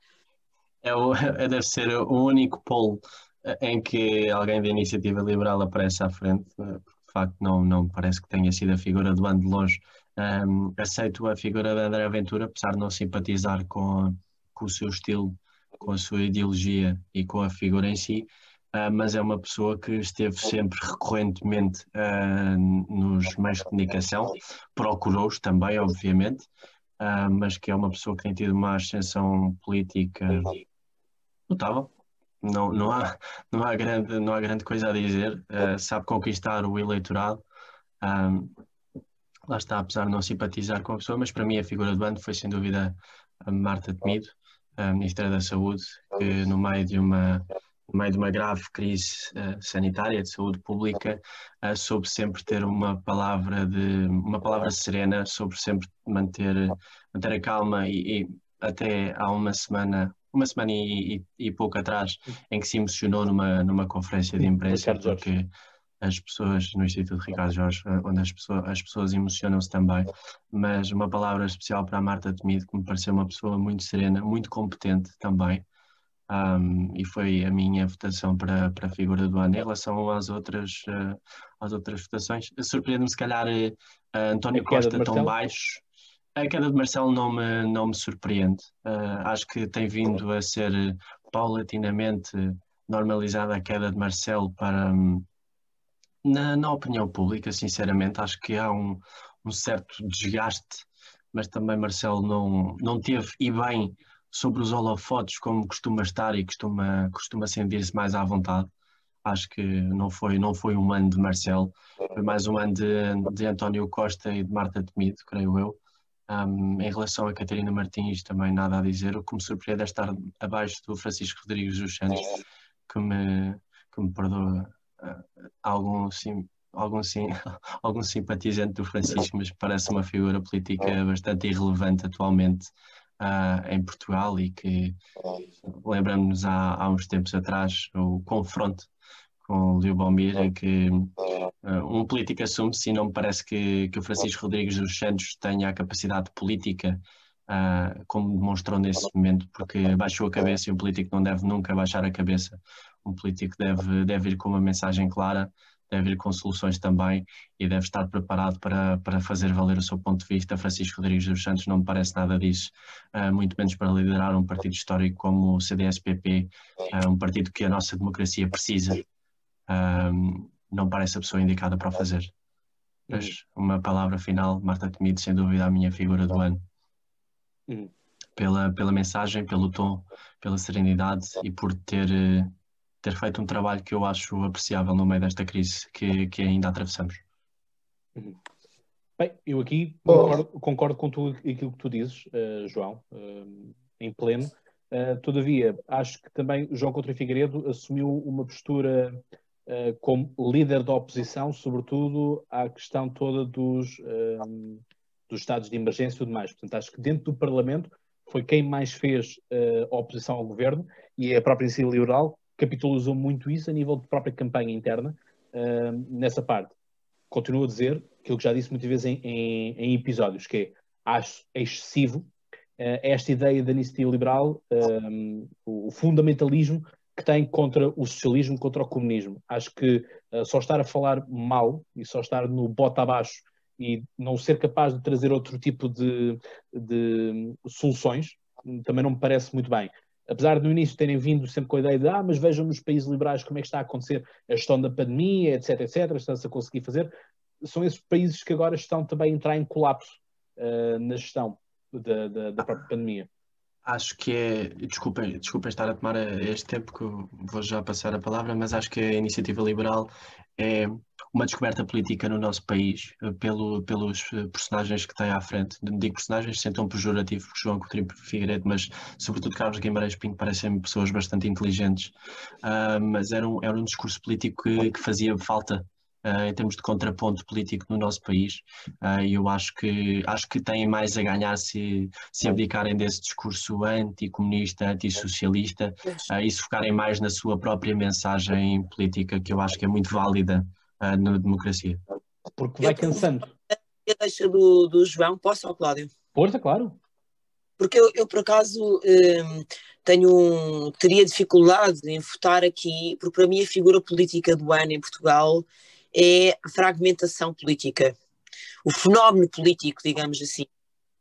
É o, é, deve ser o único polo eh, em que alguém da Iniciativa Liberal aparece à frente. Eh, de facto, não, não parece que tenha sido a figura do ano de longe. Um, aceito a figura de André Aventura, apesar de não simpatizar com, com o seu estilo com a sua ideologia e com a figura em si, uh, mas é uma pessoa que esteve sempre recorrentemente uh, nos meios de comunicação, procurou-os também, obviamente, uh, mas que é uma pessoa que tem tido uma ascensão política notável. Não, não, há, não, há grande, não há grande coisa a dizer, sabe conquistar o eleitorado. lá está, apesar de não simpatizar com a pessoa, mas para mim a figura do ano foi sem dúvida a Marta Temido, a Ministra da Saúde, que no meio de uma, no meio de uma grave crise uh, sanitária de saúde pública, uh, soube sempre ter uma palavra de uma palavra serena, soube sempre manter, manter a calma e, e até há uma semana uma semana e, e, e, pouco atrás em que se emocionou numa, numa conferência de imprensa porque as pessoas no Instituto Ricardo Jorge, eh, onde as pessoas, as pessoas emocionam-se também, mas uma palavra especial para a Marta Temido, que me pareceu uma pessoa muito serena, muito competente também, um, e foi a minha votação para, para a figura do ano. Em relação às outras, uh, às outras votações, surpreende-me se calhar uh, António Costa tão baixo. A queda de Marcelo não me, não me surpreende. Uh, acho que tem vindo a ser paulatinamente normalizada a queda de Marcelo para, um, na, na opinião pública, sinceramente, acho que há um, um certo desgaste, mas também Marcelo não, não teve e bem sobre os holofotes como costuma estar e costuma, costuma sentir-se mais à vontade. Acho que não foi, não foi um ano de Marcelo, foi mais um ano de, de António Costa e de Marta Temido, creio eu. Um, em relação a Catarina Martins, também nada a dizer. O que me surpreende é estar abaixo do Francisco Rodrigues dos Santos, que me, que me perdoa algum, sim, algum, sim, *laughs* algum simpatizante do Francisco, mas parece uma figura política bastante irrelevante atualmente uh, em Portugal e que lembramos há, há uns tempos atrás o confronto com o Leo Bomir, em que uh, um político assume-se e não me parece que, que o Francisco Rodrigues dos Santos tenha a capacidade política uh, como demonstrou nesse momento, porque baixou a cabeça e um político não deve nunca baixar a cabeça. Um político deve, deve ir com uma mensagem clara, deve ir com soluções também e deve estar preparado para, para fazer valer o seu ponto de vista. Francisco Rodrigues dos Santos não me parece nada disso, uh, muito menos para liderar um partido histórico como o CDS-PP, ah, um partido que a nossa democracia precisa. Uh, não parece a pessoa indicada para o fazer. Mas uma palavra final, Marta Temido, sem dúvida, a minha figura do ano. Pela, pela mensagem, pelo tom, pela serenidade e por ter ter feito um trabalho que eu acho apreciável no meio desta crise que, que ainda atravessamos. Uhum. Bem, eu aqui concordo, concordo, com tudo aquilo que tu dizes, uh, João, uh, em pleno. Uh, todavia, acho que também João Coutinho Figueiredo assumiu uma postura como líder da oposição, sobretudo à questão toda dos, dos estados de emergência e tudo mais. Portanto, acho que dentro do Parlamento foi quem mais fez oposição ao governo e a própria iniciativa liberal capitalizou muito isso a nível de própria campanha interna nessa parte. Continuo a dizer, aquilo que já disse muitas vezes em, em, em episódios, que é, acho excessivo uh, esta ideia da iniciativa liberal, o fundamentalismo que tem contra o socialismo, contra o comunismo. Acho que uh, só estar a falar mal e só estar no bota abaixo e não ser capaz de trazer outro tipo de, de soluções também não me parece muito bem. Apesar de no início terem vindo sempre com a ideia de ah, mas vejam nos países liberais como é que está a acontecer a gestão da pandemia, etc, etc, está-se a conseguir fazer são esses países que agora estão também a entrar em colapso uh, na gestão da, da, da, própria pandemia. Acho que é, desculpem, desculpem estar a tomar este tempo, que vou já passar a palavra, mas acho que a iniciativa liberal é uma descoberta política no nosso país, eh, pelo, pelos eh, personagens que tem à frente. Não digo personagens, sem tão pejorativo, porque João Coutinho Figueiredo, mas sobretudo Carlos Guimarães Pinto parecem pessoas bastante inteligentes. Uh, mas era um, era um discurso político que, que fazia falta uh, em termos de contraponto político no nosso país uh, e eu acho que acho que têm mais a ganhar se, se abdicarem desse discurso anticomunista, antissocialista uh, e se focarem mais na sua própria mensagem política que eu acho que é muito válida na democracia. Porque vai cansando. A deixa do, do João, posso, Cláudio? Força, claro. Porque eu, eu por acaso, um, tenho, teria dificuldade em votar aqui, porque para mim a figura política do ano em Portugal é a fragmentação política. O fenómeno político, digamos assim,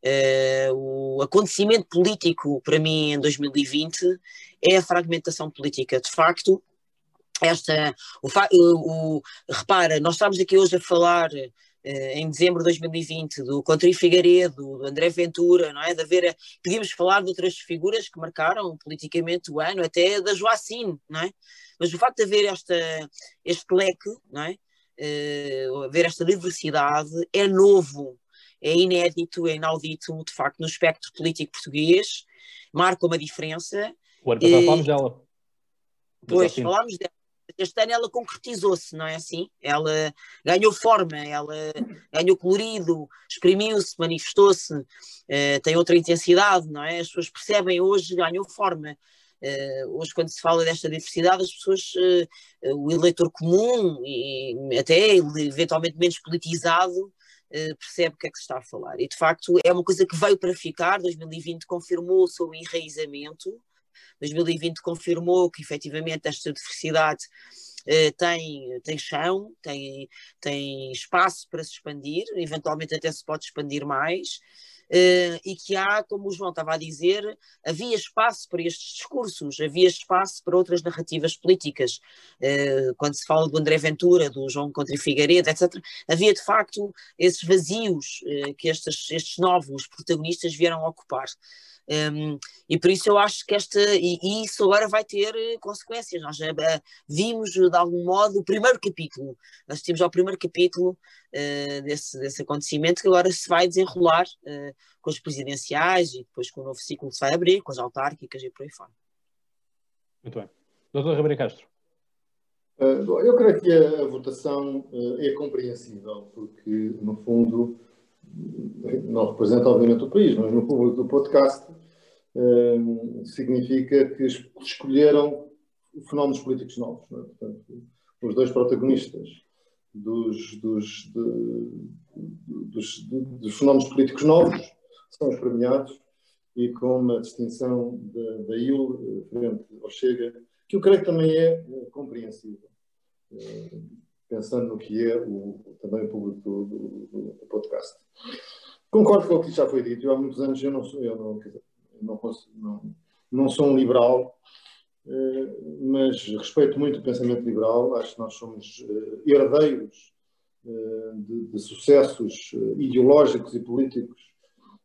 uh, o acontecimento político para mim em 2020 é a fragmentação política. De facto, esta, o, o, repara, nós estamos aqui hoje a falar Uh, em dezembro de 2020, do Coutinho Figueiredo, do André Ventura, não é? De haver, podíamos falar de outras figuras que marcaram politicamente o ano, até da Joacine, não é? Mas o facto de haver esta, este leque, não é? Uh, ver esta diversidade é novo, é inédito, é inaudito, de facto, no espectro político português, marca uma diferença. O ano passado uh, falámos dela. Pois, falámos dela. Este ano ela concretizou-se, não é assim? Ela ganhou forma, ela ganhou colorido, exprimiu-se, manifestou-se, uh, tem outra intensidade, não é? As pessoas percebem hoje, ganhou forma. Uh, hoje, quando se fala desta diversidade, as pessoas, uh, o eleitor comum e até eventualmente menos politizado, percebe o que é que se está a falar. E de facto é uma coisa que veio para ficar. 2020 confirmou o seu enraizamento, 2020 confirmou que efetivamente esta diversidade tem, tem chão, tem, tem espaço para se expandir, eventualmente até se pode expandir mais uh, e que há, como o João estava a dizer, havia espaço para estes discursos, havia espaço para outras narrativas políticas. Uh, quando se fala do André Ventura, do João Contra Figueiredo, etc., havia de facto esses vazios uh, que estes, estes novos protagonistas vieram ocupar. Um, e por isso eu acho que esta, e, e isso agora vai ter uh, consequências. Nós uh, vimos de algum modo o primeiro capítulo, assistimos ao primeiro capítulo uh, desse, desse acontecimento que agora se vai desenrolar com as presidenciais e depois com o novo ciclo que se vai abrir, com as autárquicas e por aí fora. Muito bem. Doutor Ribeiro Castro. eu creio que a, a votação é compreensível, porque, no fundo, não representa obviamente o país, mas no público do podcast significa que escolheram fenómenos políticos novos. É? Portanto, os dois protagonistas dos, dos, de, dos, dos, fenómenos políticos novos são os premiados e com uma distinção da IL frente ao Chega, que eu creio que também é compreensível pensando no que é o, também o público do, do, do, podcast. Concordo com o que já foi dito. Eu, há muitos anos eu não sou, eu não, não, não, não sou um liberal, eh, mas respeito muito o pensamento liberal. Acho que nós somos eh, herdeiros eh, de, de sucessos ideológicos e políticos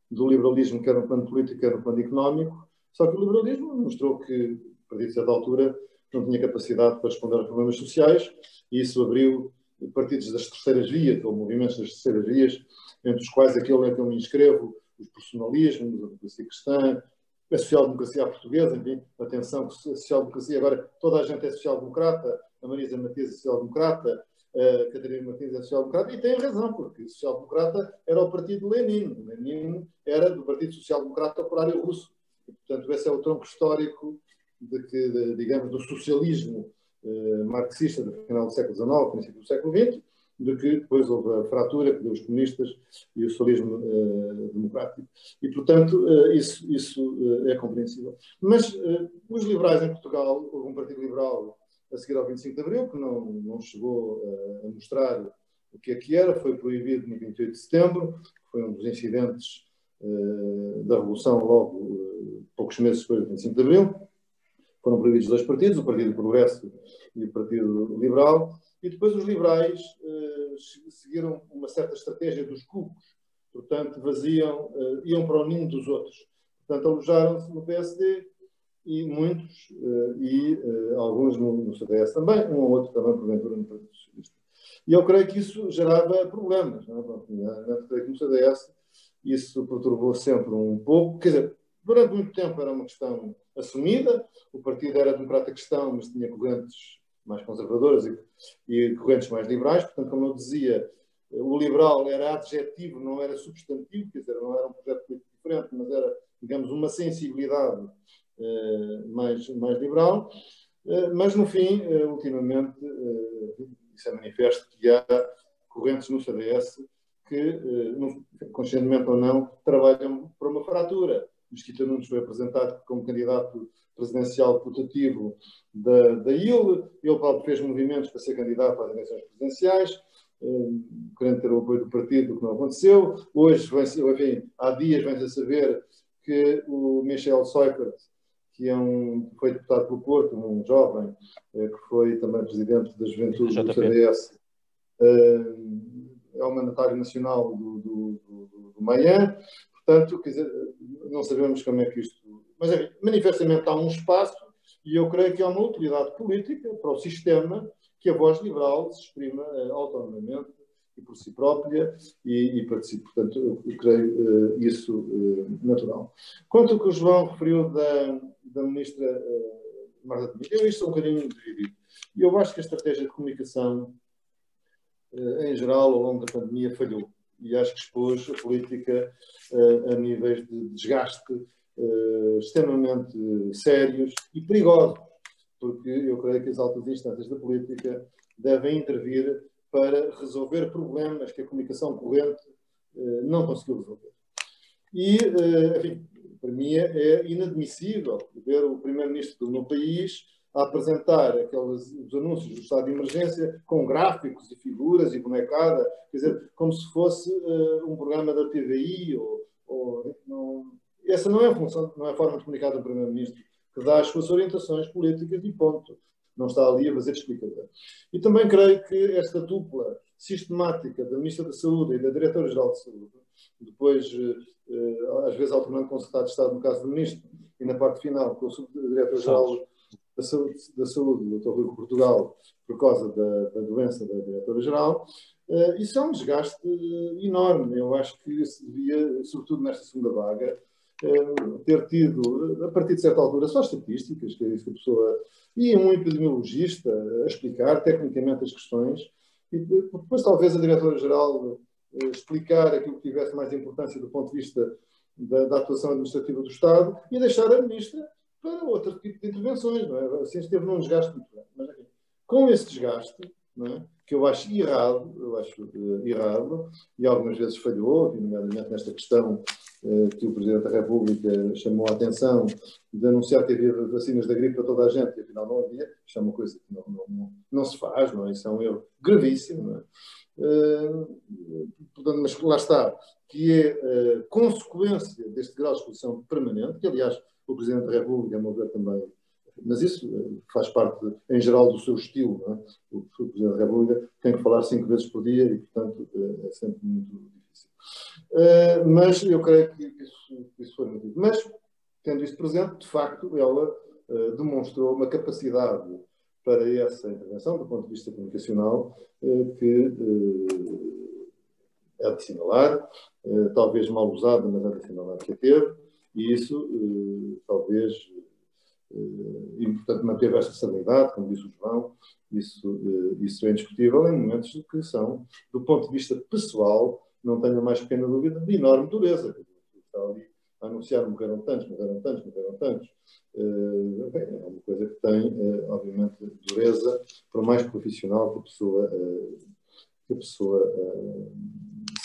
do liberalismo, quer no plano político, quer no plano económico. Só que o liberalismo mostrou que, a partir de certa altura, não tinha capacidade para responder aos problemas sociais, e isso abriu partidos das terceiras vias, ou movimentos das terceiras vias, entre os quais aquele em que eu me inscrevo, os personalismos, a democracia cristã, a social-democracia portuguesa, enfim, atenção, social-democracia, agora toda a gente é social-democrata, a Marisa Matias é social-democrata, a Catarina Martins é social-democrata, e tem razão, porque social-democrata era o partido Lenin, Lenin era do Partido Social-Democrata Operário Russo, e, portanto esse é o tronco histórico de que, de, digamos, do socialismo eh, marxista do final do século XIX, princípio do século XX, de que depois houve a fratura que deu os comunistas e o socialismo uh, democrático. E, portanto, uh, isso, isso uh, é compreensível. Mas os liberais em Portugal, houve um partido liberal a seguir ao 25 de Abril, que não, não chegou a mostrar o que é que era, foi proibido no 28 de setembro, foi um dos incidentes da Revolução logo poucos meses depois do 25 de Abril. Foram proibidos dois partidos, o Partido Progresso e o Partido Liberal, e depois os liberais uh, seguiram uma certa estratégia dos cubos, portanto, vaziam, uh, iam para o ninho dos outros. Portanto, alojaram-se no PSD e muitos, uh, e alguns no, no, CDS também, um ou outro também, porventura, no Partido Socialista. E eu creio que isso gerava problemas. Não é? Creio que no CDS isso perturbou sempre um pouco. Quer dizer, durante muito tempo era uma questão assumida, o partido era democrata cristão, mas tinha correntes mais conservadoras e, e correntes mais liberais. Portanto, como eu dizia, o liberal era adjetivo, não era substantivo, quer dizer, não era um projeto político diferente, mas era, digamos, uma sensibilidade eh, mais, mais liberal. Eh, mas, no fim, eh, ultimamente, isso é manifesto que há correntes no CDS que, conscientemente ou não, trabalham para uma fratura. Mesquita Nunes foi apresentado como candidato presidencial putativo da, da IL. Ele próprio fez movimentos para ser candidato às eleições presidenciais, um, querendo ter o apoio do partido, o que não aconteceu. Hoje, enfim, há dias, vem-se a saber que o Michel Seifert, que é um, foi deputado pelo Porto, um jovem, eh, que foi também presidente da juventude do CDS, eh, é o mandatário nacional do, do, do, do Manhã. Portanto, dizer, não sabemos como é que isto mas, enfim, manifestamente há um espaço e eu creio que há uma utilidade política para o sistema que a voz liberal se exprima uh, autonomamente e por si própria e, e participe. Portanto, eu, creio uh, isso uh, natural. Quanto ao que o João referiu da, da ministra uh, Marta Temido, eu isto é um bocadinho dividido. E eu acho que a estratégia de comunicação, em geral, ao longo da pandemia, falhou. E acho que expôs a política a níveis de desgaste uh, extremamente sérios e perigosos, porque eu creio que as altas instâncias da política devem intervir para resolver problemas que a comunicação corrente uh, não conseguiu resolver. E, enfim, para mim é inadmissível ver o primeiro-ministro do meu país a apresentar aqueles os anúncios do estado de emergência com gráficos e figuras e bonecada, quer dizer, como se fosse uh, um programa da TVI ou, ou não, essa não é a função, não é a forma de comunicar do Primeiro-Ministro, que dá as suas orientações políticas e ponto. Não está ali a fazer explicação. E também creio que esta dupla sistemática da Ministra da Saúde e da Diretora-Geral de Saúde, depois, eh, às vezes, alternando com o Secretário de Estado, no caso do Ministro, e na parte final, com o Diretor-Geral da Saúde, da Saúde, o Dr. Rui Portugal, por causa da, da doença da Diretora-Geral, uh, isso é um desgaste enorme. Eu acho que se devia, sobretudo nesta segunda vaga, eh, ter tido, a partir de certa altura, só estatísticas, que é isso que a pessoa. e um epidemiologista a explicar tecnicamente as questões, e depois, talvez, a diretora-geral eh, explicar aquilo que tivesse mais importância do ponto de vista da, da, atuação administrativa do Estado e deixar a ministra para outro tipo de intervenções. Não é? Assim esteve num desgaste muito grande. Mas, enfim, com esse desgaste, é? que eu acho errado, eu acho uh, errado, e algumas vezes falhou, nomeadamente nesta questão uh, que o Presidente da República chamou a atenção de anunciar que havia vacinas da gripe para toda a gente, e afinal não havia, isto é uma coisa que não, não, não, se faz, não é? Isso é um erro gravíssimo, é? Uh, portanto, mas lá está, que é consequência deste grau de exposição permanente, que aliás o Presidente da República, a meu ver, também mas isso eh, faz parte, em geral, do seu estilo. É? O Presidente da República tem que falar cinco vezes por dia e, portanto, eh, é sempre muito difícil. Eh, mas eu creio que isso, isso foi motivo. Mas, tendo isso presente, de facto, ela demonstrou uma capacidade para essa intervenção, do ponto de vista comunicacional, que é de assinalar, talvez mal usada, mas é de assinalar que a teve, e isso talvez e, portanto, manteve esta estabilidade, como disse o João, isso, isso é indiscutível em momentos que são, do ponto de vista pessoal, não tenho mais pequena dúvida, de enorme dureza. Está ali a anunciar morreram tantos, morreram tantos, morreram tantos. É uma coisa que tem, obviamente, dureza, por mais profissional que a pessoa, que a pessoa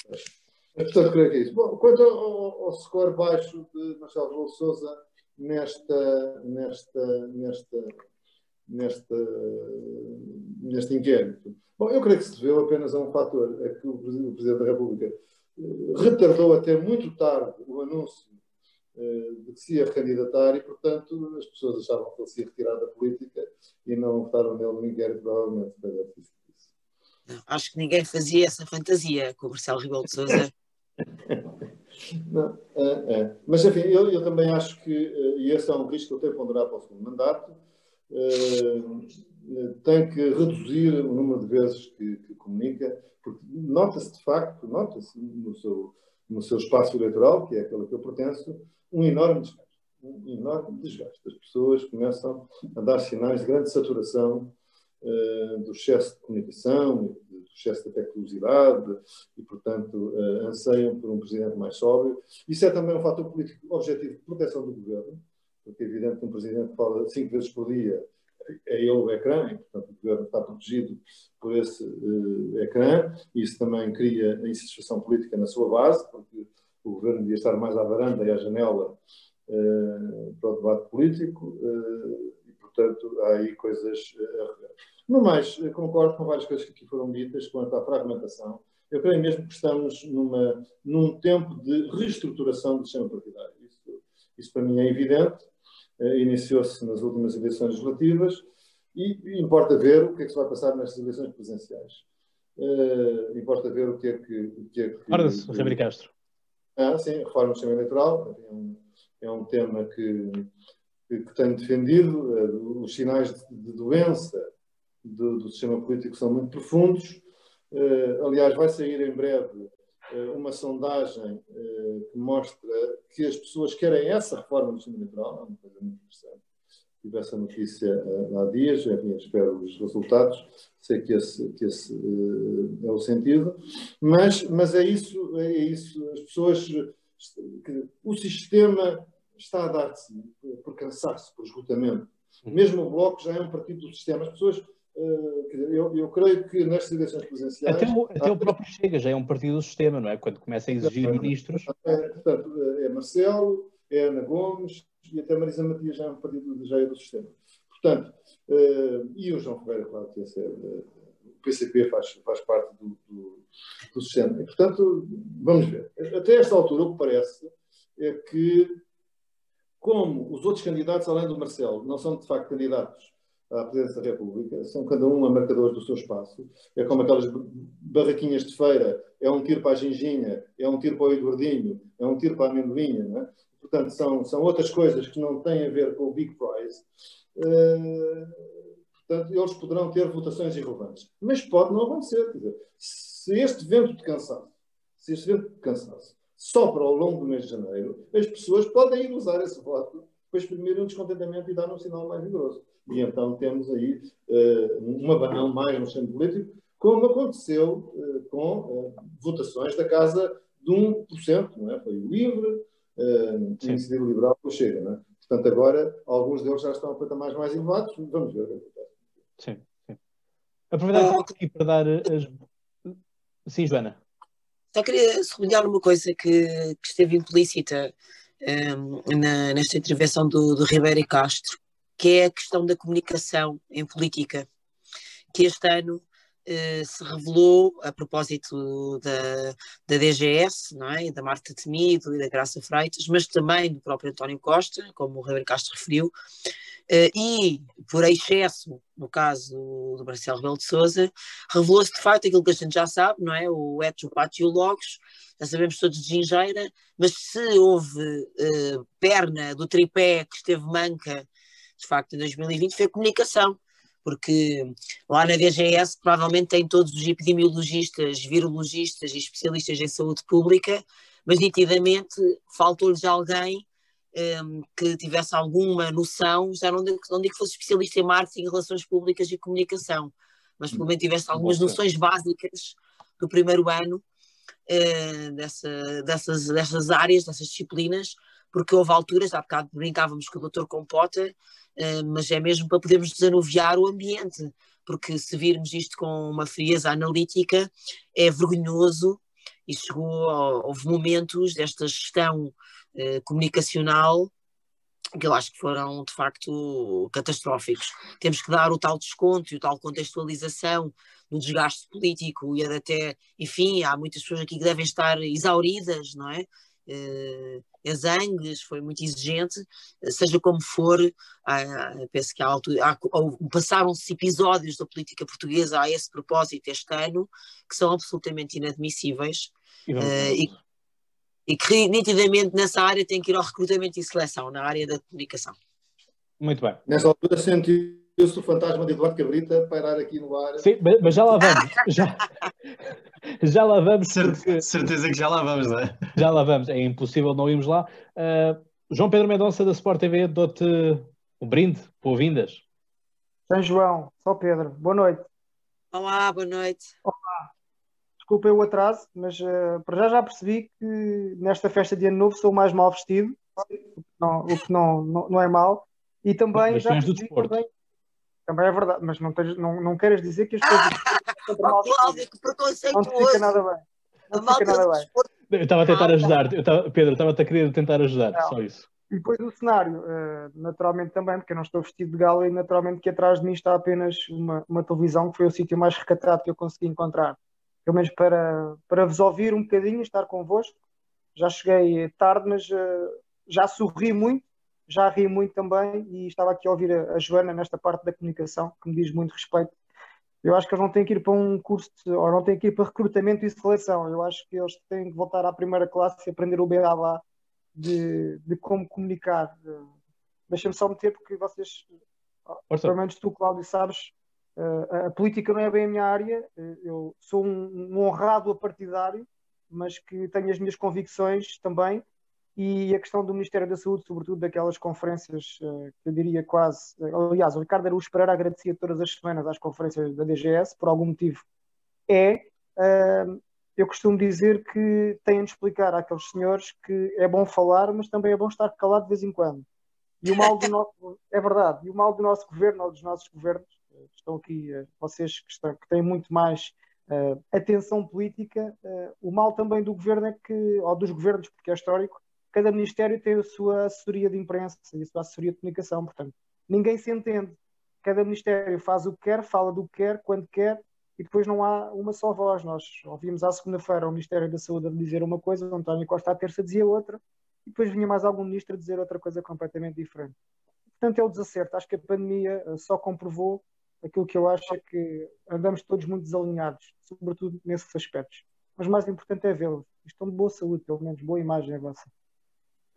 seja. Portanto, creio que é isso. Bom, quanto ao, ao score baixo de Marcelo Rebelo Souza nesta, nesta, nesta, nesta, neste inquérito? Bom, eu creio que se deveu apenas a um fator, é que o Presidente da República eh, retardou até muito tarde o anúncio eh, de que se ia candidatar e, portanto, as pessoas achavam que ele se ia retirar da política e não votaram nele no inquérito, provavelmente. Acho que ninguém fazia essa fantasia com o Marcelo Rebelo de Sousa. Não, é, é. Mas, enfim, eu, eu, também acho que, eh, e esse é um risco que eu tenho ponderar para o segundo mandato, tem que reduzir o número de vezes que, que comunica, porque nota-se de facto, nota-se no seu, no seu espaço eleitoral, que é aquele que eu pertenço, um enorme desgaste. Um enorme desgaste. As pessoas começam a dar sinais de grande saturação uh, do excesso de comunicação, excesso de tecnologicidade e, portanto, uh, anseiam por um presidente mais sóbrio. Isso é também um fator político objetivo de proteção do governo, porque é evidente que um presidente fala cinco vezes por dia é ele o ecrã, e, portanto, o governo está protegido por esse uh, ecrã. Isso também cria insatisfação política na sua base, porque o governo devia estar mais à varanda e à janela uh, para o debate político, uh, e, portanto, há aí coisas a rever. No mais, concordo com várias coisas que aqui foram ditas quanto à fragmentação. Eu creio mesmo que estamos numa, num tempo de reestruturação do sistema partidário. Isso, isso para mim é evidente eh, iniciou-se nas últimas eleições legislativas e, e, importa ver o que é que se vai passar nestas eleições presidenciais. Uh, importa ver o que é que. O que, é que Ora-se, Ribeiro Castro. Ah, sim, reforma do sistema eleitoral é um, é um tema que, que, que tenho defendido. Uh, os sinais de, de doença do, do, sistema político são muito profundos. Uh, aliás, vai sair em breve eh, uma sondagem eh, que mostra que as pessoas querem essa reforma do sistema eleitoral, é uma coisa muito interessante. Tive essa notícia há dias, enfim, espero os resultados, sei que esse, que esse é o sentido, mas, mas é, isso, é isso, as pessoas, o sistema está a dar-se por cansaço, por esgotamento. Uhum. Mesmo o Bloco já é um partido do sistema, as pessoas Uh, eu, eu, creio que nestas eleições presidenciais. Até o, até o próprio Chega já é um partido do sistema, não é? Quando começa a exigir é, ministros. É, portanto, é Marcelo, é Ana Gomes e até Marisa Matias já é um partido já é do sistema. Portanto, uh, e o João Ferreira, claro que esse é, o PCP faz, faz parte do, do, do, sistema. E, portanto, vamos ver. Até esta altura, o que parece é que, como os outros candidatos, além do Marcelo, não são de facto candidatos à presidência da República, são cada um a marcadores do seu espaço. É como aquelas barraquinhas de feira, é um tiro para a ginginha, é um tiro para o Eduardinho, é um tiro para a amendoinha, não é? Portanto, são, são outras coisas que não têm a ver com o Big Prize. Uh, portanto, eles poderão ter votações irrelevantes. Mas pode não acontecer. Dizer, se este vento de cansaço, se este vento de cansaço sopra ao longo do mês de janeiro, as pessoas podem ir usar esse voto para exprimir um descontentamento e dar um sinal mais vigoroso. E então temos aí uh, um abanão mais no centro político, como aconteceu uh, com uh, votações da casa de 1%, não é? Foi o LIVRE, uh, o Iniciativa Liberal, o Chega, não é? Portanto, agora, alguns deles já estão a patamares mais elevados, vamos ver o que acontece. Sim, sim. Aproveitar aqui para dar as... Sim, Joana. Só queria sublinhar uma coisa que, que esteve implícita um, na, nesta intervenção do, do Ribeiro e Castro, que é a questão da comunicação em política, que este ano eh, se revelou a propósito da, da DGS, não é? da Marta Temido e da Graça Freitas, mas também do próprio António Costa, como o Ribeiro Castro referiu, eh, e por excesso, no caso do Marcelo Rebelo de Sousa, revelou-se de facto aquilo que a gente já sabe, não é? O etos, o pátio e o logos, já sabemos todos de gingeira, mas se houve eh, perna do tripé que esteve manca de facto, em 2020 foi a comunicação, porque lá na DGS provavelmente tem todos os epidemiologistas, virologistas e especialistas em saúde pública, mas nitidamente faltou-lhes alguém um, que tivesse alguma noção, já não digo, não digo que fosse especialista em marketing, relações públicas e comunicação, mas pelo menos tivesse algumas noções básicas do primeiro ano uh, dessa, dessas, dessas áreas, dessas disciplinas, porque houve alturas, há bocado brincávamos com o Dr. Compota, mas é mesmo para podermos desanuviar o ambiente, porque se virmos isto com uma frieza analítica, é vergonhoso e chegou, houve momentos desta gestão eh, comunicacional que eu acho que foram de facto catastróficos. Temos que dar o tal desconto e o tal contextualização no desgaste político e até, enfim, há muitas pessoas aqui que devem estar exauridas, não é? Uh, exangues, foi muito exigente, seja como for, penso que há, há, passaram-se episódios da política portuguesa a esse propósito este ano que são absolutamente inadmissíveis e, uh, e e que nitidamente nessa área tem que ir ao recrutamento e seleção, na área da comunicação. Muito bem. Nessa altura sentiu-se o fantasma de Eduardo Cabrita pairar aqui no ar. Sim, mas já lá vamos. *laughs* já, já lá vamos. Porque... Certeza que já lá vamos, não é? Já lá vamos, é impossível não irmos lá. Uh, João Pedro Mendonça da Sport TV, dou-te um brinde, boas-vindas. São João, só Pedro, boa noite. Olá, boa noite. Olá desculpem o atraso, mas uh, para já já percebi que nesta festa de ano novo sou mais mal vestido, o que não, o que não, não, não é mal. E também já percebi também, também é verdade, mas não, tens, não, não queres dizer que as coisas mal Cláudio, que Não te fica nada bem. Não te fica nada bem. Eu estava a tentar ajudar, eu estava, Pedro, estava-te a querer tentar ajudar, não. só isso. E depois o cenário, uh, naturalmente também, porque eu não estou vestido de gala e naturalmente que atrás de mim está apenas uma, uma televisão que foi o sítio mais recatado que eu consegui encontrar pelo menos para, para vos ouvir um bocadinho, estar convosco. Já cheguei tarde, mas uh, já sorri muito, já ri muito também e estava aqui a ouvir a, a, Joana nesta parte da comunicação, que me diz muito respeito. Eu acho que eles não têm que ir para um curso, de, ou não têm que ir para recrutamento e seleção. Eu acho que eles têm que voltar à primeira classe e aprender o beabá de, de como comunicar. Deixa-me só meter, porque vocês, Força. pelo menos tu, Cláudio, sabes, Uh, a política não é bem a minha área, uh, eu sou um, um, honrado apartidário, mas que tenho as minhas convicções também. E a questão do Ministério da Saúde, sobretudo daquelas conferências, uh, que eu diria quase. aliás, o Ricardo Araújo Pereira agradecia todas as semanas às conferências da DGS, por algum motivo. É, eu costumo dizer que têm de explicar àqueles senhores que é bom falar, mas também é bom estar calado de vez em quando. E o mal do *laughs* nosso. é verdade, e o mal do nosso governo, ou dos nossos governos, estão aqui, eh, vocês que, estão, que têm muito mais atenção política, o mal também do governo é que, ou dos governos, porque é histórico, cada ministério tem a sua assessoria de imprensa e a sua assessoria de comunicação, portanto, ninguém se entende. Cada ministério faz o que quer, fala do que quer, quando quer, e depois não há uma só voz. Nós ouvimos à segunda-feira o Ministério da Saúde a dizer uma coisa, o António Costa à terça dizia outra, e depois vinha mais algum ministro a dizer outra coisa completamente diferente. Portanto, é o desacerto. Acho que a pandemia só comprovou aquilo que eu acho é que andamos todos muito desalinhados, sobretudo nesses aspectos. Mas mais importante é vê-los. Estão de boa saúde, pelo menos, boa imagem a vossa.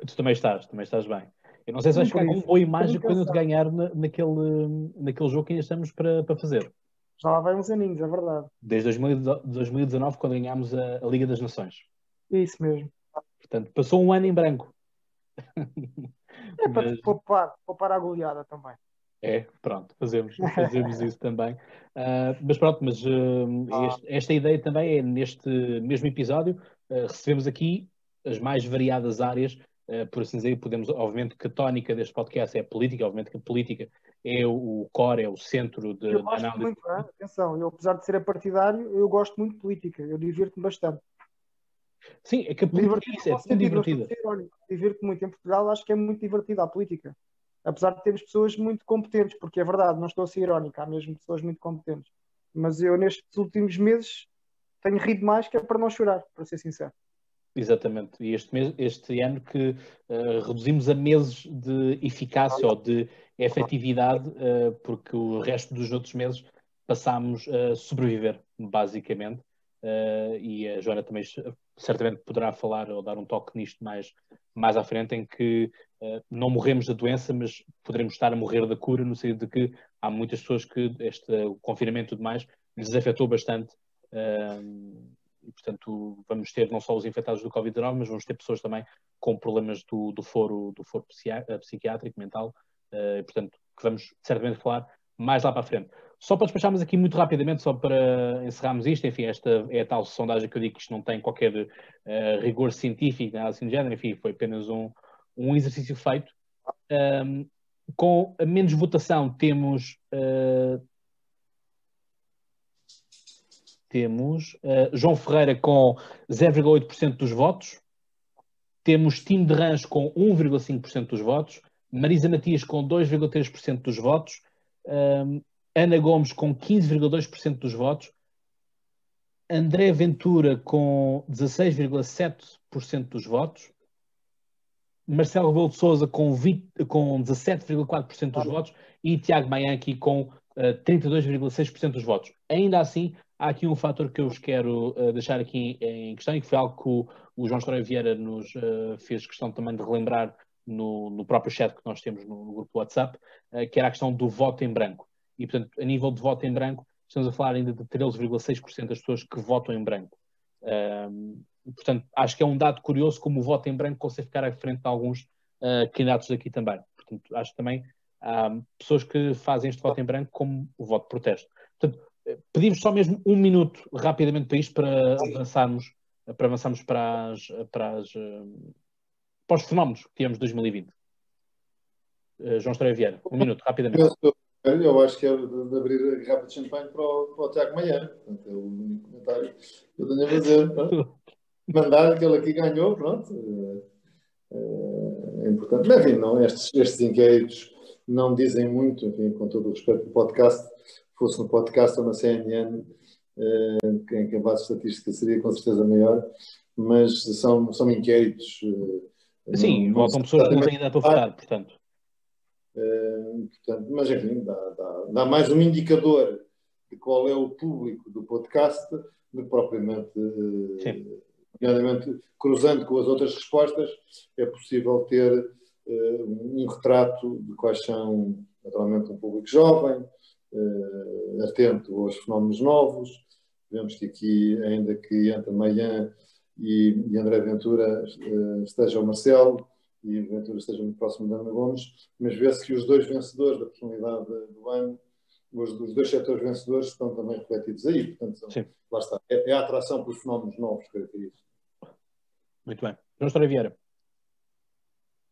Tu também estás, também estás bem. Eu não sei se vais ficar com boa imagem quando te ganhar na, naquele, naquele jogo que ainda estamos para, para fazer. Já lá vai uns aninhos, é verdade. Desde 2019, quando ganhámos a, a Liga das Nações. Isso mesmo. Portanto, passou um ano em branco. *laughs* É para Mas... poupar, poupar a goleada também. É, pronto, fazemos, fazemos isso também. Uh, *laughs* mas pronto, mas uh, este, esta ideia também é neste mesmo episódio, uh, recebemos aqui as mais variadas áreas, por assim dizer, podemos, obviamente que a tónica deste podcast é política, obviamente que a política é o, core, é o centro de, eu gosto análise. Muito, é? atenção, eu apesar de ser partidário, eu gosto muito de política, eu divirto-me bastante. Sim, é que a política é, isso, é divertida. Divirto-me muito em Portugal, acho que é muito divertida a política apesar de termos pessoas muito competentes, porque é verdade, não estou a ser irónico, há mesmo pessoas muito competentes. Mas eu, nestes últimos meses, tenho rido mais que é para não chorar, para ser sincero. Exatamente. E este, este ano que uh, reduzimos a meses de eficácia ou de efetividade, uh, porque o resto dos outros meses passámos a sobreviver, basicamente. uh, e a Joana também certamente poderá falar ou dar um toque nisto mais, mais à frente, em que não morremos da doença, mas poderemos estar a morrer da cura, no sentido de que há muitas pessoas que este o confinamento e tudo mais lhes afetou bastante. E, portanto, vamos ter não só os infectados do Covid-19, mas vamos ter pessoas também com problemas do, do foro, do foro psiquiátrico, mental, uh, e, portanto, que vamos certamente falar mais lá para a frente. Só para despacharmos aqui muito rapidamente, só para encerrarmos isto, enfim, esta é a tal sondagem que eu digo que isto não tem qualquer uh, rigor científico, nada assim do género, enfim, foi apenas um, um exercício feito. Um, com a menos votação temos uh, temos uh, João Ferreira com 0,8% dos votos, temos Tim de Rãs com 1,5% dos votos, Marisa Matias com 2,3% dos votos, um, Ana Gomes com 15,2% dos votos, André Ventura com 16,7% dos votos, Marcelo Rebelo de Souza com, com 17,4% dos votos e Tiago Maianchi com uh, 32,6% dos votos. Ainda assim, há aqui um fator que eu vos quero uh, deixar aqui em questão e que foi algo que o, o João Estróia Vieira nos uh, fez questão também de relembrar no, no, próprio chat que nós temos no, no grupo WhatsApp, uh, que era a questão do voto em branco. E, portanto, a nível de voto em branco, estamos a falar ainda de 13,6% das pessoas que votam em branco. Portanto, acho que é um dado curioso como o voto em branco consegue ficar à frente de alguns candidatos aqui também. Portanto, acho que também há pessoas que fazem este voto em branco como o voto de protesto. Portanto, pedimos só mesmo um minuto rapidamente para isto, para avançarmos para, avançarmos para, as, para, as, para os fenómenos que tivemos de 2020. Uh, João Estreia Vieira, um minuto, rapidamente. Eu, acho que é de abrir a garrafa de champanhe para o, para o Tiago Maia. Portanto, é o único comentário que eu tenho a fazer. *laughs* Mandar aquele aqui ganhou, pronto. É, é, é importante. Mas, enfim, não, estes, estes inquéritos não dizem muito, enfim, com todo o respeito do podcast, fosse no podcast ou na CNN, eh, em que a base estatística seria com certeza maior, mas são, são inquéritos. Eh, Sim, não, votam pessoas que não têm idade para votar, portanto. Uh, portanto. Mas, enfim, dá, dá, dá, mais um indicador de qual é o público do podcast do que propriamente. Uh, nomeadamente, cruzando com as outras respostas, é possível ter uh, um retrato de quais são, naturalmente, um público jovem, uh, atento aos fenómenos novos. Vemos que aqui, ainda que entre Maian e, e André Ventura uh, esteja o Marcelo e Ventura esteja muito próximo de Ana Gomes, mas vê-se que os dois vencedores da personalidade do ano, os, os dois setores vencedores estão também refletidos aí. Portanto, são, lá está. É, é, a atração pelos fenómenos novos que caracteriza. Muito bem. João História Vieira.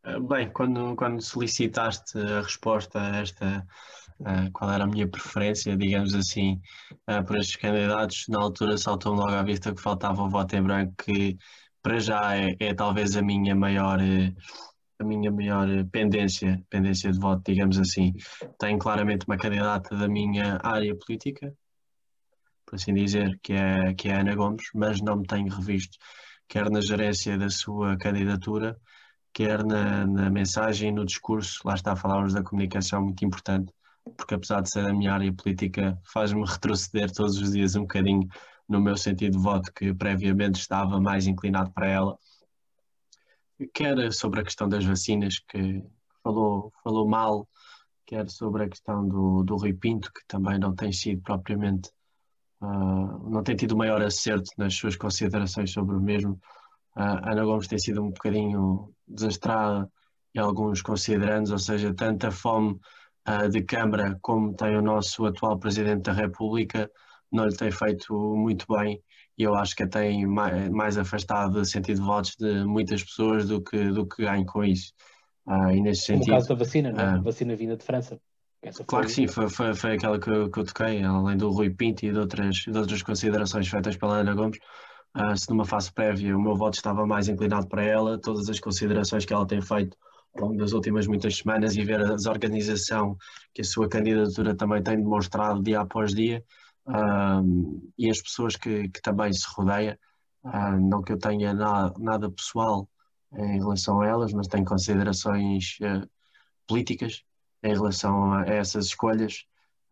Eh, bem, quando, quando solicitaste a resposta a esta, uh, qual era a minha preferência, digamos assim, uh, por estes candidatos, na altura saltou-me logo à vista que faltava o voto em branco, que para já é, é talvez a minha maior, a minha maior pendência, pendência de voto, digamos assim. Tenho claramente uma candidata da minha área política, por assim dizer, que é, que é Ana Gomes, mas não me tenho revisto, quer na gerência da sua candidatura, quer na, na mensagem, no discurso, lá está, falarmos da comunicação muito importante, porque apesar de ser a minha área política, faz-me retroceder todos os dias um bocadinho no meu sentido de voto, que previamente estava mais inclinado para ela. Quer sobre a questão das vacinas, que falou, falou mal, quer sobre a questão do, do Rui Pinto, que também não tem sido propriamente, uh, não tem tido maior acerto nas suas considerações sobre o mesmo. A Ana Gomes tem sido um bocadinho desastrada e alguns considerandos, ou seja, tanta fome uh, de Câmara como tem o nosso atual Presidente da República, não lhe tem feito muito bem e eu acho que tem mais, mais afastado do sentido de votos de muitas pessoas do que, do que ganho com isso. Uh, e nesse sentido, no caso da vacina, não? É? Uh, vacina vinda de França. Essa claro que sim, foi, foi, foi aquela que eu, que eu toquei, além do Rui Pinto e de outras, de outras considerações feitas pela Ana Gomes. Uh, se numa fase prévia o meu voto estava mais inclinado para ela, todas as considerações que ela tem feito ao longo das últimas muitas semanas e ver a desorganização que a sua candidatura também tem demonstrado dia após dia uh, e as pessoas que, que também se rodeia, uh, não que eu tenha nada, pessoal em relação a elas, mas tenho considerações políticas em relação a essas escolhas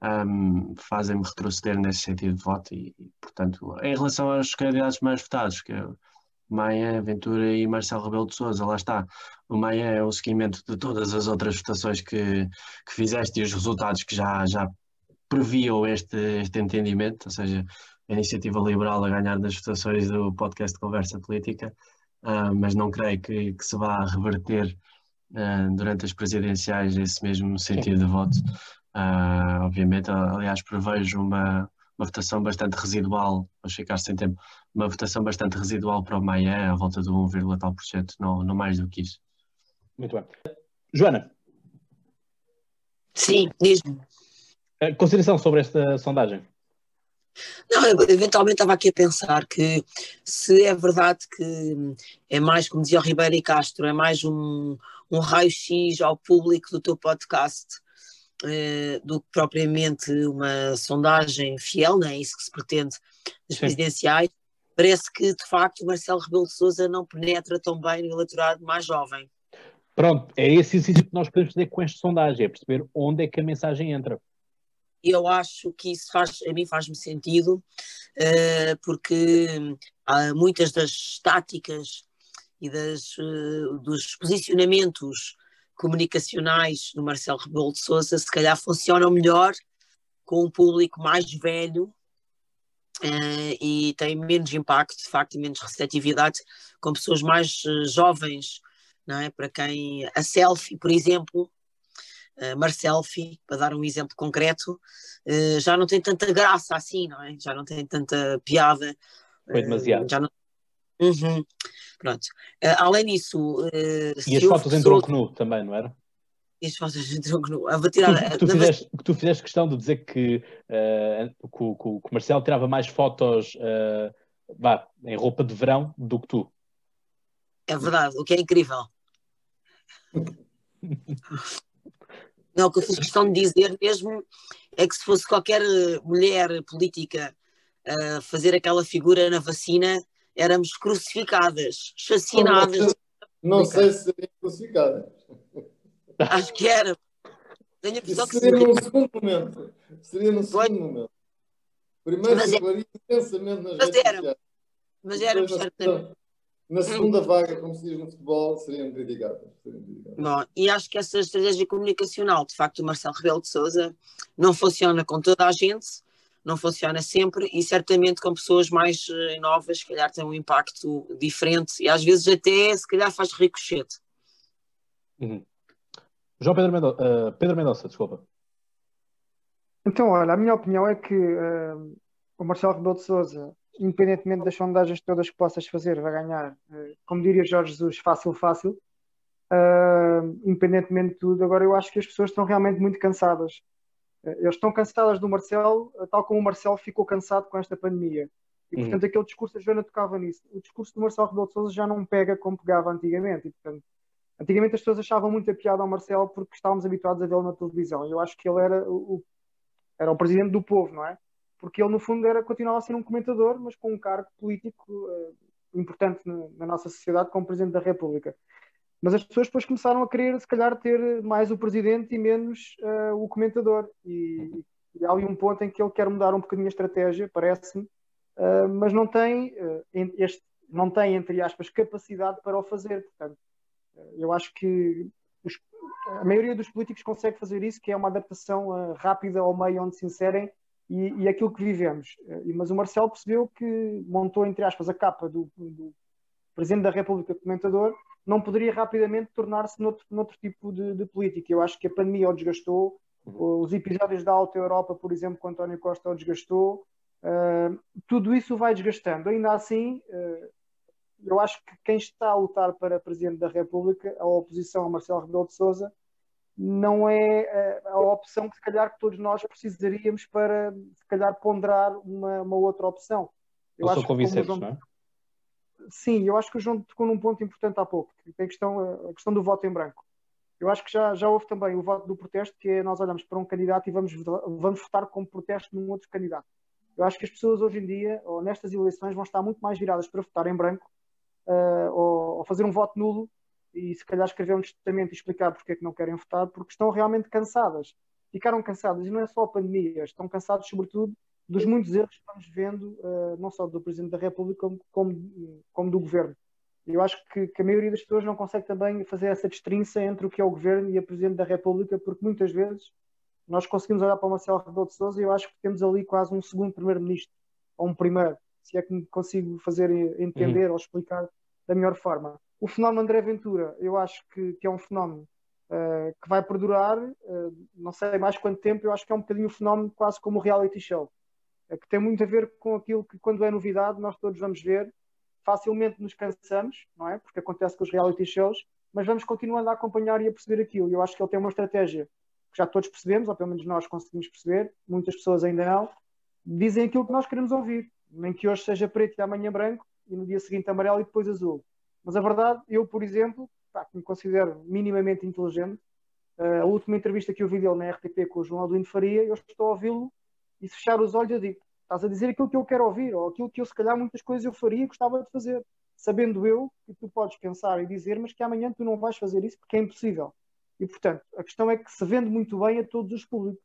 um, fazem-me retroceder nesse sentido de voto e, portanto, em relação aos candidatos mais votados, que é Maia, Ventura e Marcelo Rebelo de Sousa, lá está. O Maia é o seguimento de todas as outras votações que, que fizeste e os resultados que já, já previam este, este entendimento, ou seja, a iniciativa liberal a ganhar nas votações do podcast Conversa Política, uh, mas não creio que, que se vá reverter uh, durante as presidenciais esse mesmo sentido de voto. Uh, obviamente, aliás, prevejo uma, uma votação bastante residual, vamos ficar sem tempo, uma votação bastante residual para o Maia, à volta do 1, tal por cento, não, não mais do que isso. Muito bem. Joana. Sim, diz-me. Consideração sobre esta sondagem? Não, eventualmente estava aqui a pensar que se é verdade que é mais, como dizia o Ribeiro e Castro, é mais um, um raio-x ao público do teu podcast do que propriamente uma sondagem fiel, não é? Isso que se pretende nas presidenciais, parece que de facto o Marcelo Rebelo de Sousa não penetra tão bem no eleitorado mais jovem. Pronto, é esse exercício que nós podemos fazer com esta sondagem, é perceber onde é que a mensagem entra. Eu acho que isso faz, a mim faz-me sentido, uh, porque há muitas das táticas e das, uh, dos posicionamentos comunicacionais do Marcelo Rebelo de Sousa se calhar funcionam melhor com um público mais velho uh, e tem menos impacto, de facto, e menos receptividade com pessoas mais jovens, não é? Para quem a selfie, por exemplo, uh, Marcelfi, para dar um exemplo concreto, uh, já não tem tanta graça assim, não é? Já não tem tanta piada. Foi demasiado. já não... Uhum. Pronto. além disso. e as fotos em tronco nu também, não era? E as fotos em tronco nu. vou tirar, que, tu, fizeste, que tu fizeste questão de dizer que, uh, que, o, que o Marcelo tirava mais fotos vá, em roupa de verão do que tu. É verdade, o que é incrível. *laughs* Não, o que eu fiz questão de dizer mesmo é que se fosse qualquer mulher política a uh, fazer aquela figura na vacina, éramos crucificadas, chacinadas. Não, sei se seriam crucificadas. Acho que era. Tenho a impressão que seria num segundo momento. Seria num segundo momento. Primeiro mas é... intensamente nas mas redes era, sociais. Mas éramos certamente na segunda vaga, como se diz no futebol, seriam criticadas. Bom, e acho que essa estratégia comunicacional, de facto, o Marcelo Rebelo de Souza não funciona com toda a gente, não funciona sempre e certamente com pessoas mais eh, novas, se calhar tem um impacto diferente e às vezes até, se calhar, faz ricochete. Uhum. João Pedro, Mendo uh, Pedro Mendonça, desculpa. Então, olha, a minha opinião é que uh, o Marcelo Rebelo de Souza independentemente das sondagens todas que possas fazer, vai ganhar, eh, como diria Jorge Jesus, fácil, fácil. Uh, independentemente de tudo, agora eu acho que as pessoas estão realmente muito cansadas. Uh, eles estão cansadas do Marcelo, tal como o Marcelo ficou cansado com esta pandemia. E, uhum. portanto, aquele discurso, a Joana tocava nisso. O discurso do Marcelo Rebelo de Sousa já não pega como pegava antigamente. E, portanto, antigamente as pessoas achavam muito a piada ao Marcelo porque estávamos habituados a vê-lo na televisão. Eu acho que ele era o, era o presidente do povo, não é? porque ele no fundo era continuava a ser um comentador, mas com um cargo político uh, importante na, na, nossa sociedade como Presidente da República. Mas as pessoas depois começaram a querer, se calhar, ter mais o Presidente e menos uh, o comentador. E, e, há ali um ponto em que ele quer mudar um bocadinho a estratégia, parece-me, uh, mas não tem, este, não tem, entre aspas, capacidade para o fazer. Portanto, eu acho que os, a maioria dos políticos consegue fazer isso, que é uma adaptação rápida ao meio onde se inserem e, e aquilo que vivemos. Mas o Marcelo percebeu que montou, entre aspas, a capa do, do Presidente da República comentador, não poderia rapidamente tornar-se noutro, noutro tipo de, de, política. Eu acho que a pandemia o desgastou, uhum. os episódios da Alta Europa, por exemplo, com António Costa o desgastou, uh, tudo isso vai desgastando. Ainda assim, uh, eu acho que quem está a lutar para Presidente da República, a oposição a Marcelo Rebelo de Sousa, não é eh, a opção que se calhar que todos nós precisaríamos para se calhar ponderar uma, uma outra opção. Eu acho sou João... não é? Sim, eu acho que o João tocou num ponto importante há pouco, que tem a questão, a questão do voto em branco. Eu acho que já, já houve também o voto do protesto, que é nós olhamos para um candidato e vamos, vamos votar como protesto num outro candidato. Eu acho que as pessoas hoje em dia, ou nestas eleições, vão estar muito mais viradas para votar em branco uh, ou, ou fazer um voto nulo e se calhar escrever um testamento e explicar porque é que não querem votar, porque estão realmente cansadas. ficaram cansadas, e não é só a pandemia, estão cansados, sobretudo, dos muitos erros que vamos vendo, uh, não só do Presidente da República, como, como, como do Governo. Eu acho que, que, a maioria das pessoas não consegue também fazer essa distinção entre o que é o Governo e a Presidente da República, porque muitas vezes nós conseguimos olhar para o Marcelo Rebelo de Sousa e eu acho que temos ali quase um segundo Primeiro-Ministro, ou um primeiro, se é que me consigo fazer entender uhum. ou explicar da melhor forma. O fenómeno André Ventura, eu acho que, que é um fenómeno uh, que vai perdurar, uh, não sei mais quanto tempo, eu acho que é um bocadinho um fenómeno quase como o reality show, que tem muito a ver com aquilo que, quando é novidade, nós todos vamos ver, facilmente nos cansamos, não é? Porque acontece com os reality shows, mas vamos continuando a acompanhar e a perceber aquilo. Eu acho que ele tem uma estratégia que já todos percebemos, ou pelo menos nós conseguimos perceber, muitas pessoas ainda não, dizem aquilo que nós queremos ouvir. Nem que hoje seja preto e amanhã branco, e no dia seguinte amarelo e depois azul. Mas a verdade, eu, por exemplo, pá, que me considero minimamente inteligente, uh, a última entrevista que eu vi dele na RTP com o João Alduino Faria, eu estou a ouvi-lo e fechar os olhos eu digo, estás a dizer aquilo que eu quero ouvir, ou aquilo que eu se calhar muitas coisas eu faria e gostava de fazer, sabendo eu que tu podes pensar e dizer, mas que amanhã tu não vais fazer isso porque é impossível. E portanto, a questão é que se vende muito bem a todos os públicos.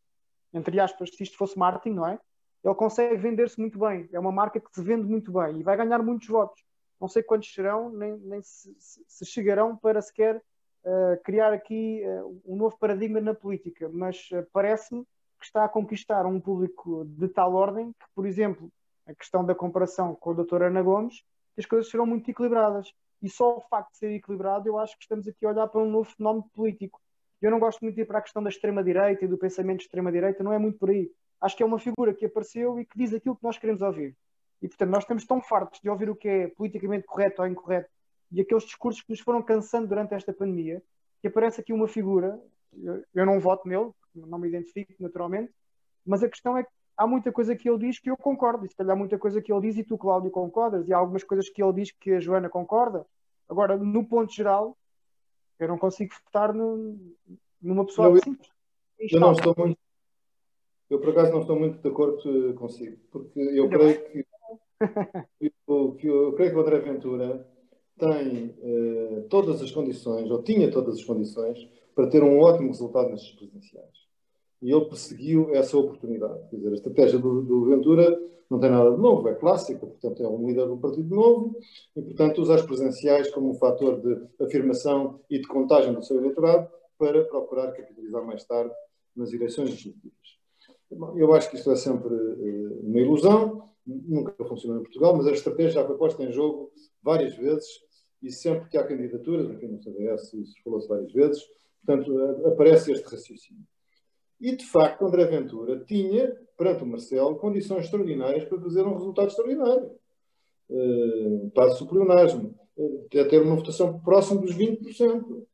Entre aspas, se isto fosse marketing, não é? Ele consegue vender-se muito bem. É uma marca que se vende muito bem e vai ganhar muitos votos não sei quantos serão, nem, nem se, se, chegarão para sequer uh, criar aqui uh, um novo paradigma na política, mas uh, parece-me que está a conquistar um público de tal ordem que, por exemplo, a questão da comparação com a doutora Ana Gomes, as coisas serão muito equilibradas. E só o facto de ser equilibrado, eu acho que estamos aqui a olhar para um novo fenómeno político. Eu não gosto muito de ir para a questão da extrema-direita e do pensamento de extrema-direita, não é muito por aí. Acho que é uma figura que apareceu e que diz aquilo que nós queremos ouvir. E, portanto, nós estamos tão fartos de ouvir o que é politicamente correto ou incorreto e aqueles discursos que nos foram cansando durante esta pandemia, que aparece aqui uma figura, eu não voto nele, não me identifico naturalmente, mas a questão é que há muita coisa que ele diz que eu concordo, e se calhar muita coisa que ele diz e tu, Cláudio, concordas, e há algumas coisas que ele diz que a Joana concorda. Agora, no ponto geral, eu não consigo votar no, numa pessoa não, assim. Eu não estou muito. Eu, por acaso, não estou muito de acordo consigo, porque eu creio que eu, que eu, creio que o André Ventura tem uh, todas as condições, ou tinha todas as condições, para ter um ótimo resultado nestes presidenciais. E ele perseguiu essa oportunidade. Quer dizer, a estratégia do, do Ventura não tem nada de novo, é clássica, portanto é um líder do Partido Novo, e portanto usa as presenciais como um fator de afirmação e de contagem do seu eleitorado para procurar capitalizar mais tarde nas eleições legislativas. Eu acho que isto é sempre uh, uma ilusão, nunca funcionou em Portugal, mas a estratégia já foi posta em jogo várias vezes e sempre que há candidaturas, aqui no CDS isso falou-se várias vezes, portanto aparece este raciocínio. E, de facto, André Ventura tinha, perante o Marcelo, condições extraordinárias para fazer um resultado extraordinário. Uh, passo o pleonasmo. Uh, ter uma votação próxima dos 20%.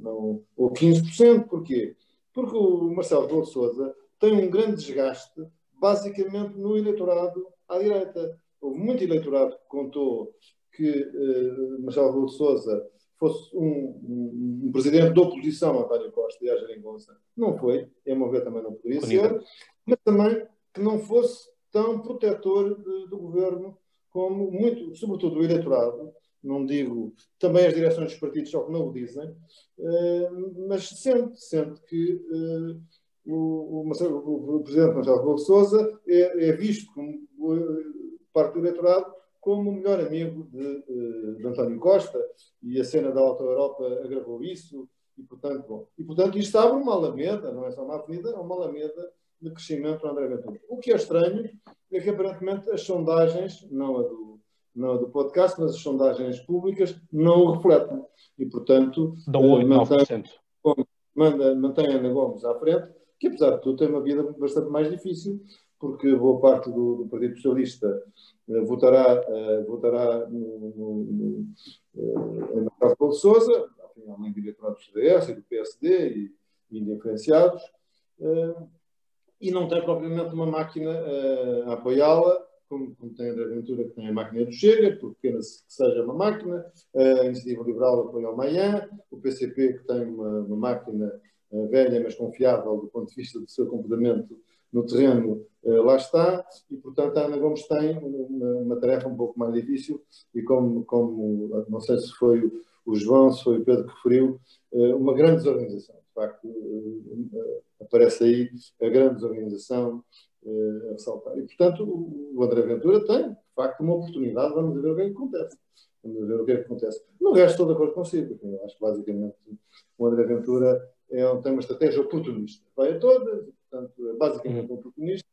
Não, ou 15%. Porquê? Porque o Marcelo de Sousa tem um grande desgaste, basicamente, no eleitorado à direita. Houve muito eleitorado que contou que uh, Marcelo Rebelo de Sousa fosse um, um, um, presidente da oposição António Costa e a Jeringonça. Não foi, em meu ver também não poderia ser, mas também que não fosse tão protetor de, do governo como muito, sobretudo o eleitorado, não digo também as direções dos partidos, só que não o dizem, uh, mas sente, sente que uh, o, o, Marcelo, o, presidente Marcelo Rebelo Sousa é, é, visto como parte do eleitorado como o melhor amigo de, eh, de, António Costa e a cena da Alta Europa agravou isso e portanto, bom, e portanto isto abre uma alameda, não é só uma avenida, é uma alameda de crescimento para André Ventura. O que é estranho é que aparentemente as sondagens, não a do, não a do podcast, mas as sondagens públicas não o refletem e portanto Dão 8, mantém, manda, mantém Ana Gomes à frente que apesar de tudo tem uma vida bastante mais difícil, porque boa parte do, do Partido Socialista uh, votará, uh, votará no, no, uh, em Marcelo Paulo Sousa, além do eleitorado do CDS e do PSD e, e indiferenciados, e não tem propriamente uma máquina a apoiá-la, como, como, tem a André Ventura, que tem a máquina do Chega, por pequena que seja uma máquina, a Iniciativa Liberal apoia o Manhã, o PCP, que tem uma, uma máquina velha, mas confiável do ponto de vista do seu comportamento no terreno, eh, lá está, e portanto a Ana Gomes tem uma, uma, tarefa um pouco mais difícil, e como, como não sei se foi o João, se foi o Pedro que referiu, eh, uma grande desorganização. De facto, uh, aparece aí a grande desorganização a ressaltar. E, portanto, o André Ventura tem, de facto, uma oportunidade, vamos ver o que é que acontece. Vamos ver o que é que acontece. No resto, estou de acordo consigo. Eu acho que, basicamente, o André Ventura é, tem uma estratégia oportunista. Vai a todas, portanto, é basicamente um oportunista,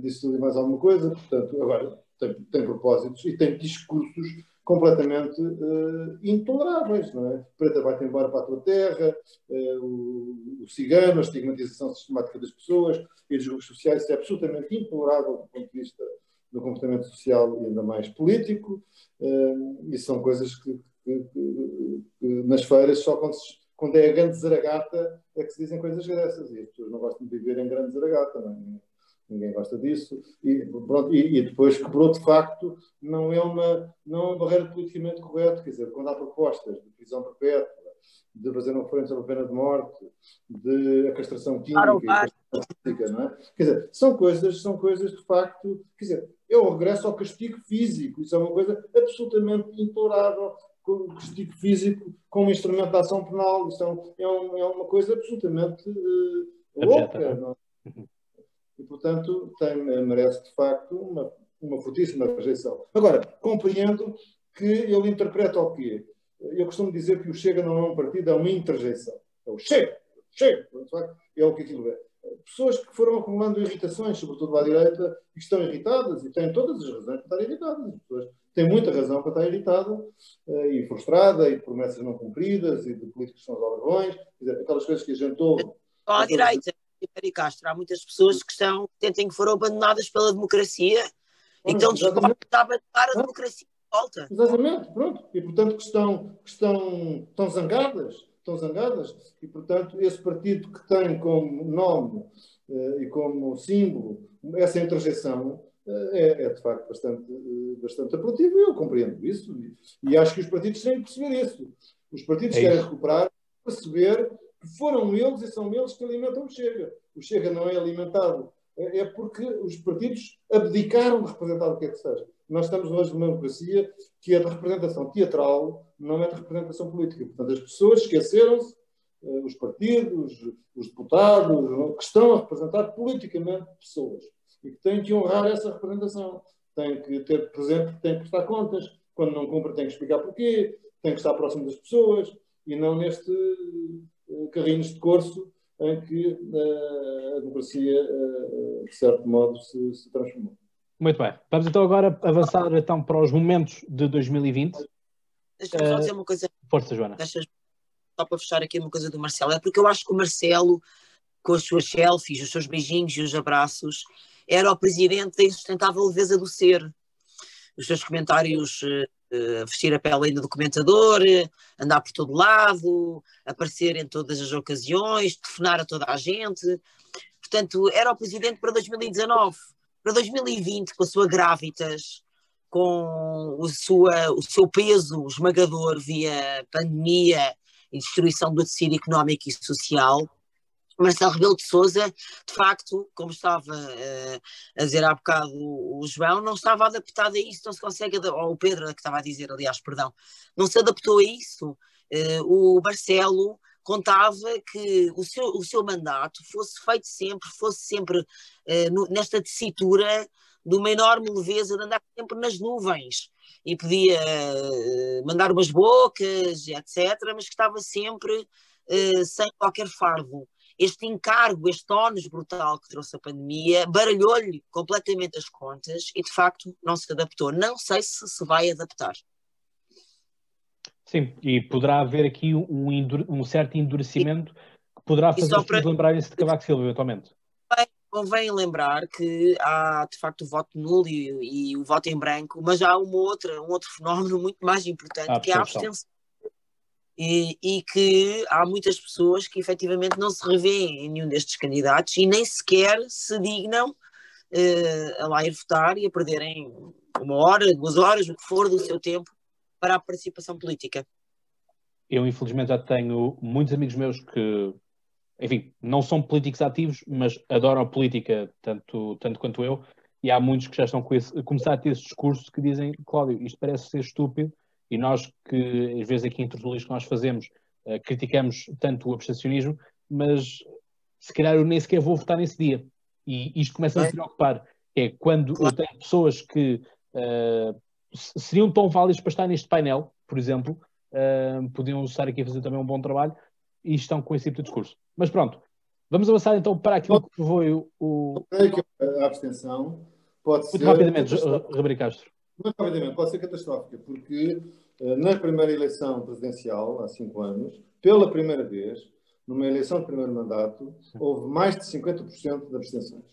disse e mais alguma coisa, portanto, agora tem, tem propósitos e tem discursos completamente uh, intoleráveis, não é? Preta vai-te embora para a tua terra, uh, o, o, cigano, a estigmatização sistemática das pessoas e dos grupos sociais, isso é absolutamente intolerável do ponto de vista do comportamento social e ainda mais político, uh, e são coisas que, que, que, que nas feiras só quando, se, quando, é a grande zaragata é que se dizem coisas dessas, e as pessoas não gostam de viver em grande zaragata, não é? ninguém gosta disso, e, pronto, e, e, depois quebrou de facto, não é uma, não é uma barreira politicamente correta, quer dizer, quando há propostas de prisão perpétua, de fazer uma referência à pena de morte, de a castração química, física, não é? Quer dizer, são coisas, são coisas de facto, quer dizer, é o regresso ao castigo físico, isso é uma coisa absolutamente intolerável, o castigo físico como instrumento de ação penal, isso é, um, é, um, é uma coisa absolutamente uh, louca, não é? E, portanto, tem, merece de facto uma, uma fortíssima rejeição. Agora, compreendo que ele interpreta o quê? Eu costumo dizer que o Chega não é um partido, é uma interjeição. É o Chega, Chega, é o que aquilo é. Pessoas que foram acumulando irritações, sobretudo à direita, e estão irritadas, e têm todas as razões para estar irritadas. As pessoas têm muita razão para estar irritada eh, e frustrada, e de promessas não cumpridas, e de políticos que são os aldrabões, aquelas coisas que a gente ouve. À direita e Castro, há muitas pessoas que estão, sentem que foram abandonadas pela democracia e que estão dispostas a abandonar a democracia de volta. Exatamente, pronto. E portanto que estão, que estão, estão zangadas, estão zangadas, e portanto esse partido que tem como nome uh, e como símbolo essa interjeição é, é, de facto bastante, uh, bastante apelativo, eu compreendo isso, e, e, acho que os partidos têm que perceber isso. Os partidos é querem recuperar, perceber que foram eles e são eles que alimentam o Chega. O Chega não é alimentado. É, é porque os partidos abdicaram de representar o que é que seja. Nós estamos hoje numa democracia que é de representação teatral, não é de representação política. Portanto, as pessoas esqueceram-se, eh, os partidos, os deputados, que estão a representar politicamente pessoas e que têm que honrar essa representação. Têm que ter presente que têm que prestar contas. Quando não cumpre, têm que explicar porquê, têm que estar próximo das pessoas e não neste carrinhos de corso em que uh, a democracia, uh, de certo modo, se, se, transformou. Muito bem. Vamos então agora avançar então, para os momentos de 2020. Deixa-me só dizer uma coisa. Força, Joana. Deixa só para fechar aqui uma coisa do Marcelo. É porque eu acho que o Marcelo, com as suas selfies, os seus beijinhos e os abraços, era o presidente da insustentável leveza do ser. Os seus comentários uh, vestir a pele ainda do comentador, andar por todo lado, aparecer em todas as ocasiões, telefonar a toda a gente. Portanto, era o presidente para 2019. Para 2020, com a sua grávidas, com o, sua, o seu peso esmagador via pandemia e destruição do tecido económico e social, Marcelo Rebelo de Souza, de facto, como estava uh, a dizer há bocado o, o, João, não estava adaptado a isso, não se consegue, ou o Pedro que estava a dizer, aliás, perdão, não se adaptou a isso. Uh, o Marcelo contava que o seu, o seu mandato fosse feito sempre, fosse sempre uh, no, nesta tessitura de uma enorme leveza de andar sempre nas nuvens e podia mandar umas bocas, etc., mas que estava sempre sem qualquer fardo este encargo, este ónus brutal que trouxe a pandemia, baralhou-lhe completamente as contas e, de facto, não se adaptou. Não sei se se vai adaptar. Sim, e poderá haver aqui um, um certo endurecimento que poderá fazer para... lembrarem-se de Cavaco Silva, eventualmente. Convém lembrar que há, de facto, o voto nulo e, e, o voto em branco, mas há uma outra, um outro fenómeno muito mais importante, a que é a abstenção e, e, que há muitas pessoas que efetivamente não se revêem em nenhum destes candidatos e nem sequer se dignam uh, a lá ir votar e a perderem uma hora, duas horas, o que for do seu tempo para a participação política. Eu, infelizmente, já tenho muitos amigos meus que, enfim, não são políticos ativos, mas adoram a política tanto, tanto quanto eu, e há muitos que já estão com esse, a começar a ter esse discurso que dizem, Cláudio, isto parece ser estúpido, e nós que, às vezes, aqui em tertulias que nós fazemos, uh, criticamos tanto o abstencionismo, mas se calhar eu nem sequer vou votar nesse dia. E isto começa a me preocupar. É quando eu tenho pessoas que uh, seriam tão válidas para estar neste painel, por exemplo, uh, podiam estar aqui a fazer também um bom trabalho e estão com esse tipo de discurso. Mas pronto, vamos avançar então para aquilo que foi o. o... A abstenção pode Muito ser. rapidamente, Ribeiro Castro. Muito rapidamente, pode ser catastrófica, porque uh, na primeira eleição presidencial, há cinco anos, pela primeira vez, numa eleição de primeiro mandato, houve mais de 50% de abstenções.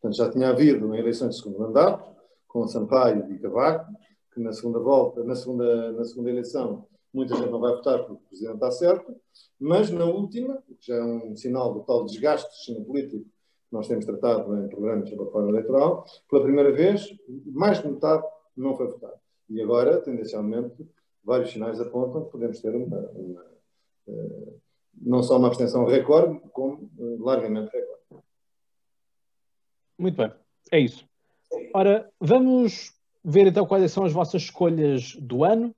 Portanto, já tinha havido em eleições de segundo mandato, com Sampaio e Cavaco, que na segunda volta, na segunda, na segunda eleição, muita gente não vai votar porque o Presidente está certo, mas na última, o que já é um sinal do tal desgaste do sistema político que nós temos tratado em programas a reforma eleitoral, pela primeira vez, mais de metade não foi votado. E agora, tendencialmente, vários sinais apontam que podemos ter uma, uma uh, não só uma abstenção recorde, como uh, largamente recorde. Muito bem, é isso. Ora, vamos ver então quais são as vossas escolhas do ano.